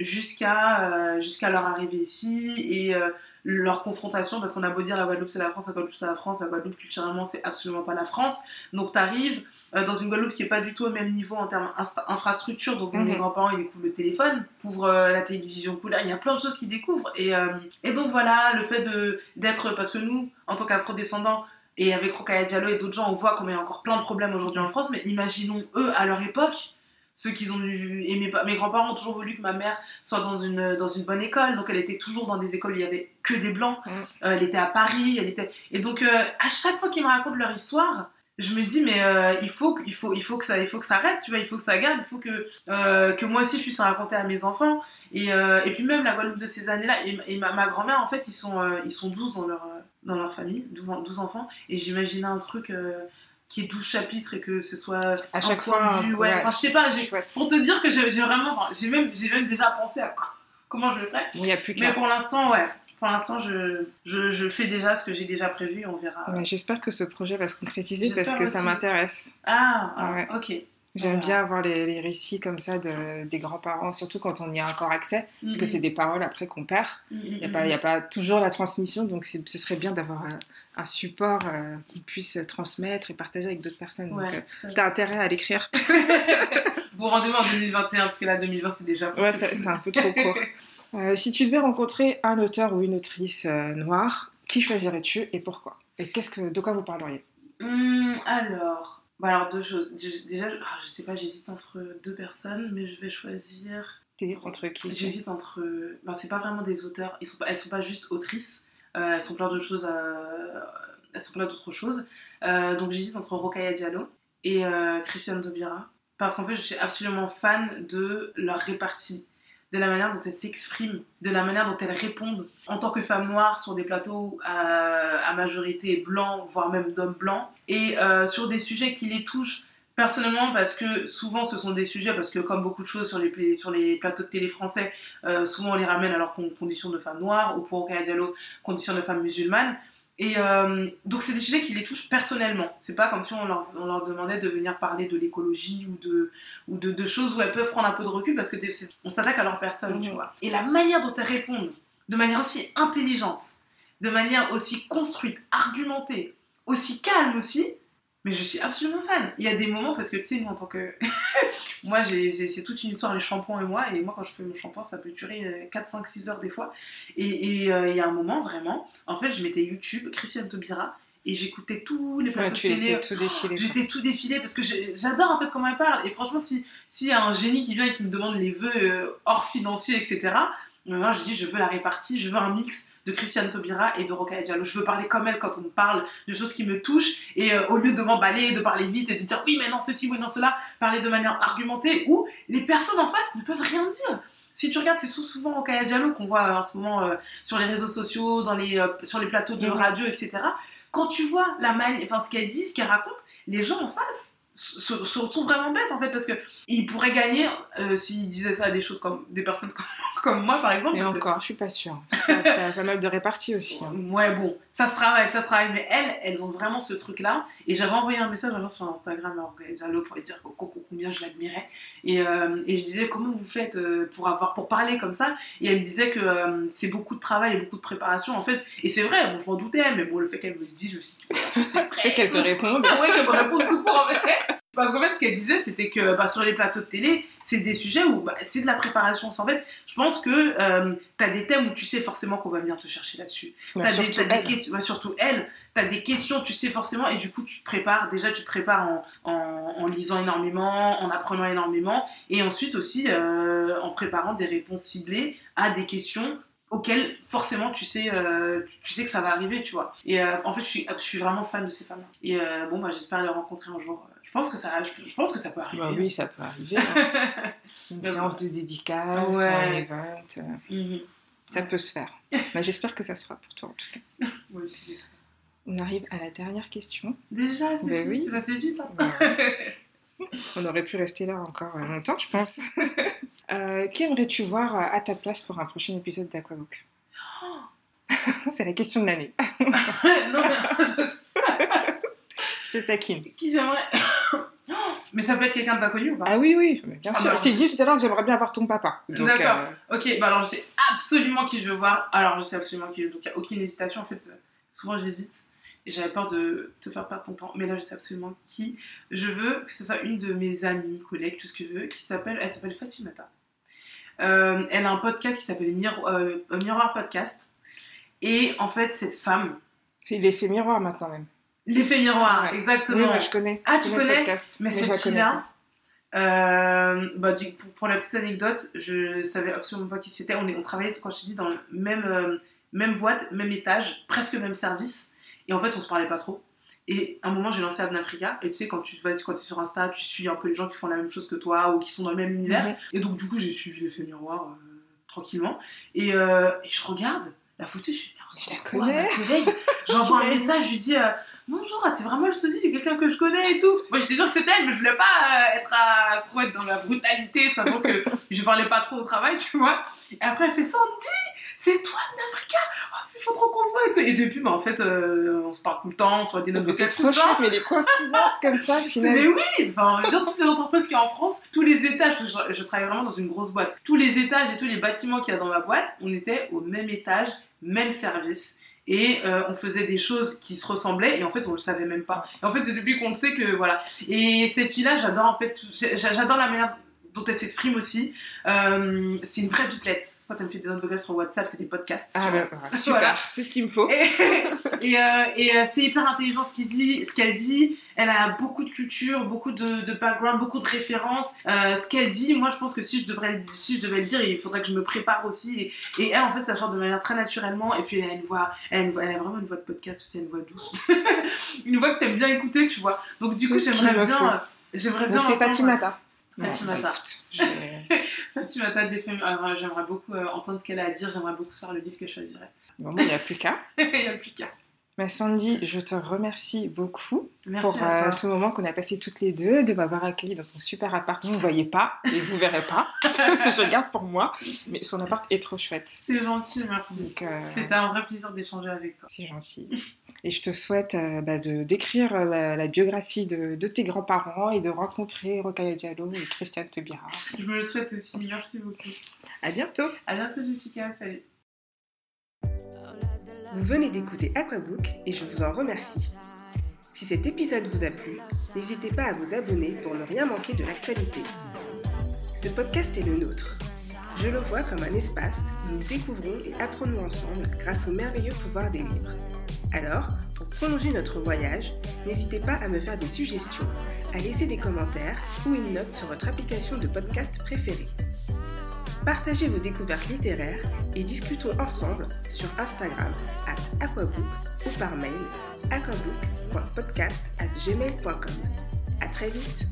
jusqu'à euh, jusqu'à leur arrivée ici et euh, leur confrontation parce qu'on a beau dire la Guadeloupe c'est la France, la Guadeloupe c'est la France, la Guadeloupe culturellement c'est absolument pas la France. Donc tu arrives dans une Guadeloupe qui est pas du tout au même niveau en termes insta- infrastructure. Donc Mhm. mes grands-parents ils découvrent le téléphone, découvrent euh, la télévision couleur, il y a plein de choses qu'ils découvrent. Et, euh, et donc voilà, le fait de d'être parce que nous en tant qu'afro-descendants et avec Rokhaya Diallo et d'autres gens, on voit qu'on a encore plein de problèmes aujourd'hui en France, mais imaginons eux à leur époque, ceux qu'ils ont eu. Et mes, pa- mes grands-parents ont toujours voulu que ma mère soit dans une, dans une bonne école, donc elle était toujours dans des écoles où il y avait que des blancs. Mm. Euh, elle était à Paris, elle était. Et donc euh, à chaque fois qu'ils me racontent leur histoire, je me dis mais euh, il faut que- il faut il faut que ça il faut que ça reste tu vois il faut que ça garde il faut que euh, que moi aussi je puisse en raconter à mes enfants et, euh, et puis même la Guadeloupe de ces années là et, et ma, ma grand-mère en fait ils sont ils sont 12 dans leur dans leur famille 12, en- 12 enfants et j'imaginais un truc qui est 12 chapitres et que ce soit À chaque fois, de vue, ouais, enfin, je sais pas pour te dire que j'ai vraiment j'ai même j'ai même déjà pensé à co- comment je le ferais. Bon, il n'y a plus mais pour l'instant ouais pour l'instant je, je, je fais déjà ce que j'ai déjà prévu on verra. Ouais, J'espère que ce projet va se concrétiser parce que ça m'intéresse. ah, ah, Ouais. ok J'aime Voilà. bien avoir les, les récits comme ça de, des grands-parents, surtout quand on y a encore accès, parce que Mhm. c'est des paroles après qu'on perd. Il n'y a, pas- a toujours la transmission, donc ce serait bien d'avoir un, un support euh, qu'on puisse transmettre et partager avec d'autres personnes. Donc, Ouais. euh, t'as intérêt à l'écrire. <laughs> Bon, rendez-vous en 2021, parce que là, 2020, c'est déjà Ouais, c'est un peu trop court. <laughs> Euh, si tu devais rencontrer un auteur ou une autrice euh, noire, qui choisirais-tu et pourquoi? Et qu'est-ce que, de quoi vous parleriez? Hum, alors, bah alors, deux choses. Déjà, je, ah, je sais pas, j'hésite entre deux personnes, mais je vais choisir. T'hésites entre qui? J'hésite entre. Ben, c'est pas vraiment des auteurs, ils sont pas, elles sont pas juste autrices, euh, elles sont plein d'autres choses. à- Elles sont plein d'autres choses. Euh, donc j'hésite entre Rokhaya Diallo et euh, Christiane Taubira. Parce qu'en fait, je suis absolument fan de leur répartie, de la manière dont elles s'expriment, de la manière dont elles répondent en tant que femmes noires sur des plateaux à, à majorité blanc, voire même d'hommes blancs, et euh, sur des sujets qui les touchent personnellement parce que souvent ce sont des sujets, parce que comme beaucoup de choses sur les, plateaux de télé français, euh, souvent on les ramène à leurs con- conditions de femmes noires, ou pour Okaya Diallo, conditions de femmes musulmanes. Et euh, donc c'est des sujets qui les touchent personnellement. C'est pas comme si on leur, on leur demandait de venir parler de l'écologie ou de, ou de, de choses où elles peuvent prendre un peu de recul parce que on s'attaque à leur personne, tu vois. Et la manière dont elles répondent, de manière aussi intelligente, de manière aussi construite, argumentée, aussi calme aussi, mais je suis absolument fan. Il y a des moments, parce que tu sais, nous en tant que. <laughs> moi, c'est toute une histoire, les shampoings et moi, et moi, quand je fais mon shampoing, ça peut durer euh, 4, 5, 6 heures des fois. Et euh, il y a un moment, vraiment, en fait, je mettais YouTube, Christiane Taubira, et j'écoutais tous les Ouais, plateaux télé. laissais tout défiler. J'étais tout défilé parce que j'adore en fait comment elle parle. Et franchement, si s'il y a un génie qui vient et qui me demande les vœux euh, hors financiers, etc., euh, moi, je dis je veux la répartie, je veux un mix de Christiane Taubira et de Rokhaya Diallo. Je veux parler comme elle quand on me parle de choses qui me touchent et euh, au lieu de m'emballer, de parler vite et de dire oui mais non ceci, oui non cela, parler de manière argumentée où les personnes en face ne peuvent rien dire. Si tu regardes, c'est sou- souvent Rokhaya Diallo qu'on voit euh, en ce moment euh, sur les réseaux sociaux, dans les, sur les plateaux de radio, etc. quand tu vois la manie, enfin ce qu'elle dit, ce qu'elle raconte, les gens en face se, se retrouvent vraiment bêtes en fait parce que ils pourraient gagner euh, s'ils disaient ça à des choses comme des personnes <laughs> comme, comme moi par exemple. Et que- encore, je suis pas sûre. T'as pas mal de réparties aussi. hein. Ouais, bon, ça se travaille, ça se travaille, mais elles, elles ont vraiment ce truc-là. Et j'avais envoyé un message un jour sur Instagram à pour lui dire co- co- combien je l'admirais. Et, euh, et je disais, comment vous faites euh, pour, avoir, pour parler comme ça? Et elle me disait que euh, c'est beaucoup de travail et beaucoup de préparation, en fait. Et c'est vrai, bon, je m'en doutais, mais bon, le fait qu'elle me le dise, je me suis dit, <laughs> Et qu'elle te réponde. ouais, qu'elle me réponde tout court en fait. Parce qu'en fait, ce qu'elle disait, c'était que bah, sur les plateaux de télé, c'est des sujets où bah, c'est de la préparation. En fait, je pense que euh, tu as des thèmes où tu sais forcément qu'on va venir te chercher là-dessus. Bah, T'as des, surtout des elle. questions, bah, surtout elle, t'as des questions, tu sais forcément, et du coup tu te prépares, déjà tu te prépares en, en, en lisant énormément, en apprenant énormément, et ensuite aussi euh, en préparant des réponses ciblées à des questions auxquelles forcément tu sais, euh, tu sais que ça va arriver, tu vois. Et euh, en fait je suis, je suis vraiment fan de ces femmes-là. Et euh, bon, bah, j'espère les rencontrer un jour. Je pense que ça, je, pense que ça peut arriver. Bah oui, ça peut arriver. hein. <laughs> Une Mais séance de dédicace, Ouais. ou un event, euh, Mhm. ça peut se faire. Bah, J'espère que ça sera pour toi en tout cas. Moi aussi. On arrive à la dernière question. Déjà, c'est Ben vite, oui. c'est passé vite. hein. Bah, <laughs> On aurait pu rester là encore euh, longtemps, je pense. <laughs> Euh, qui aimerais-tu voir à ta place pour un prochain épisode d'Aquabook C'est la question de l'année. non, mais Je te taquine. qui j'aimerais? Mais ça peut être quelqu'un de pas connu ou pas Ah oui, oui, mais bien Ah sûr. bah, je t'ai dit tout à l'heure que j'aimerais bien avoir ton papa. D'accord. euh, Ok, bah alors je sais absolument qui je veux voir. Alors je sais absolument qui je veux, donc il n'y a aucune hésitation. En fait, souvent j'hésite et j'avais peur de te faire perdre ton temps. Mais là, je sais absolument qui je veux, que ce soit une de mes amies, collègues, tout ce que je veux, qui s'appelle, elle s'appelle Fatimata. Euh, elle a un podcast qui s'appelle Miro- euh, Miroir Podcast. Et en fait, cette femme, c'est l'effet miroir maintenant même. L'effet miroir, Ouais. Oui, exactement. ouais, je connais. Ah, tu connais podcast, Mais je cette fille-là, euh, bah, du coup, pour la petite anecdote, je savais absolument pas qui c'était. On, est- on travaillait, quand je te dis, dans le même, euh, même boîte, même étage, presque même service. Et en fait, on se parlait pas trop. Et à un moment, j'ai lancé Abn Africa. Et tu sais, quand tu vas quand es sur Insta, tu suis un peu les gens qui font la même chose que toi ou qui sont dans le même univers. Mhm. Et donc, du coup, j'ai suivi l'effet miroir euh, tranquillement. Et, et je regarde la photo, je suis Je la connais. J'envoie un <laughs> message, je lui dis euh, Bonjour, t'es vraiment le sosie de quelqu'un que je connais et tout. Moi, j'étais sûre que c'était elle, mais je voulais pas euh, être à, trop être dans la brutalité, sachant que je parlais pas trop au travail, tu vois. Et après, elle fait Sandy, c'est toi, Africa Oh, il faut trop qu'on se voit et tout. Et depuis, bah, en fait, euh, on se parle tout le temps, on se voit des notes vocales C'est tout le trop temps. chouette, mais des coïncidences comme ça. <laughs> Mais oui, enfin, dire, toutes les entreprises qu'il y a en France, tous les étages, je, je travaille vraiment dans une grosse boîte, tous les étages et tous les bâtiments qu'il y a dans ma boîte, on était au même étage, même service. Et euh, on faisait des choses qui se ressemblaient et en fait on le savait même pas. Et en fait c'est depuis qu'on le sait que voilà. Et cette fille-là, j'adore en fait, j'a- j'adore la manière dont elle s'exprime aussi. Euh, c'est une vraie pipelette. Quand elle me fait des notes vocales sur WhatsApp, c'est des podcasts. Ah, bah, <laughs> voilà, super, c'est ce qu'il me faut. et, <laughs> et, euh, et, euh, c'est hyper intelligent ce qu'il dit, ce qu'elle dit. Elle a beaucoup de culture, beaucoup de, de background, beaucoup de références. Ce qu'elle dit, moi je pense que si je devrais, le- si je devais le dire, il faudrait que je me prépare aussi. Et, et elle en fait, ça chante de manière très naturellement. Et puis elle a une voix, elle a, elle vraiment une voix de podcast aussi, une voix douce, <laughs> une voix que t'aimes bien écouter, tu vois. Donc du Tout coup, j'aimerais me bien, j'aimerais c'est Fatimata. Fatimata. Bon, bah, <laughs> Fatimata des femmes. Alors, J'aimerais beaucoup euh, entendre ce qu'elle a à dire. J'aimerais beaucoup savoir le livre que je choisirais. Bon, moi, il n'y a plus qu'à. <laughs> il n'y a plus qu'à. Mais Sandy, je te remercie beaucoup Merci pour euh, ce moment qu'on a passé toutes les deux, de m'avoir accueilli dans ton super appart. Vous ne voyez pas et vous verrez pas. <laughs> je le garde pour moi, mais son appart est trop chouette. C'est gentil, merci. Donc, euh, C'était un vrai plaisir d'échanger avec toi. c'est gentil. Et je te souhaite euh, bah, de d'écrire la, la biographie de, de tes grands-parents et de rencontrer Rokhaya Diallo et Christiane Tebira. Je me le souhaite aussi. Merci beaucoup. À bientôt. À bientôt, Jessica. Salut. Vous venez d'écouter Aquabook et je vous en remercie. Si cet épisode vous a plu, n'hésitez pas à vous abonner pour ne rien manquer de l'actualité. Ce podcast est le nôtre. Je le vois comme un espace où nous découvrons et apprenons ensemble grâce au merveilleux pouvoir des livres. Alors, pour prolonger notre voyage, n'hésitez pas à me faire des suggestions, à laisser des commentaires ou une note sur votre application de podcast préférée. Partagez vos découvertes littéraires et discutons ensemble sur Instagram at aquabook ou par mail aquabook.podcast@gmail.com. À très vite.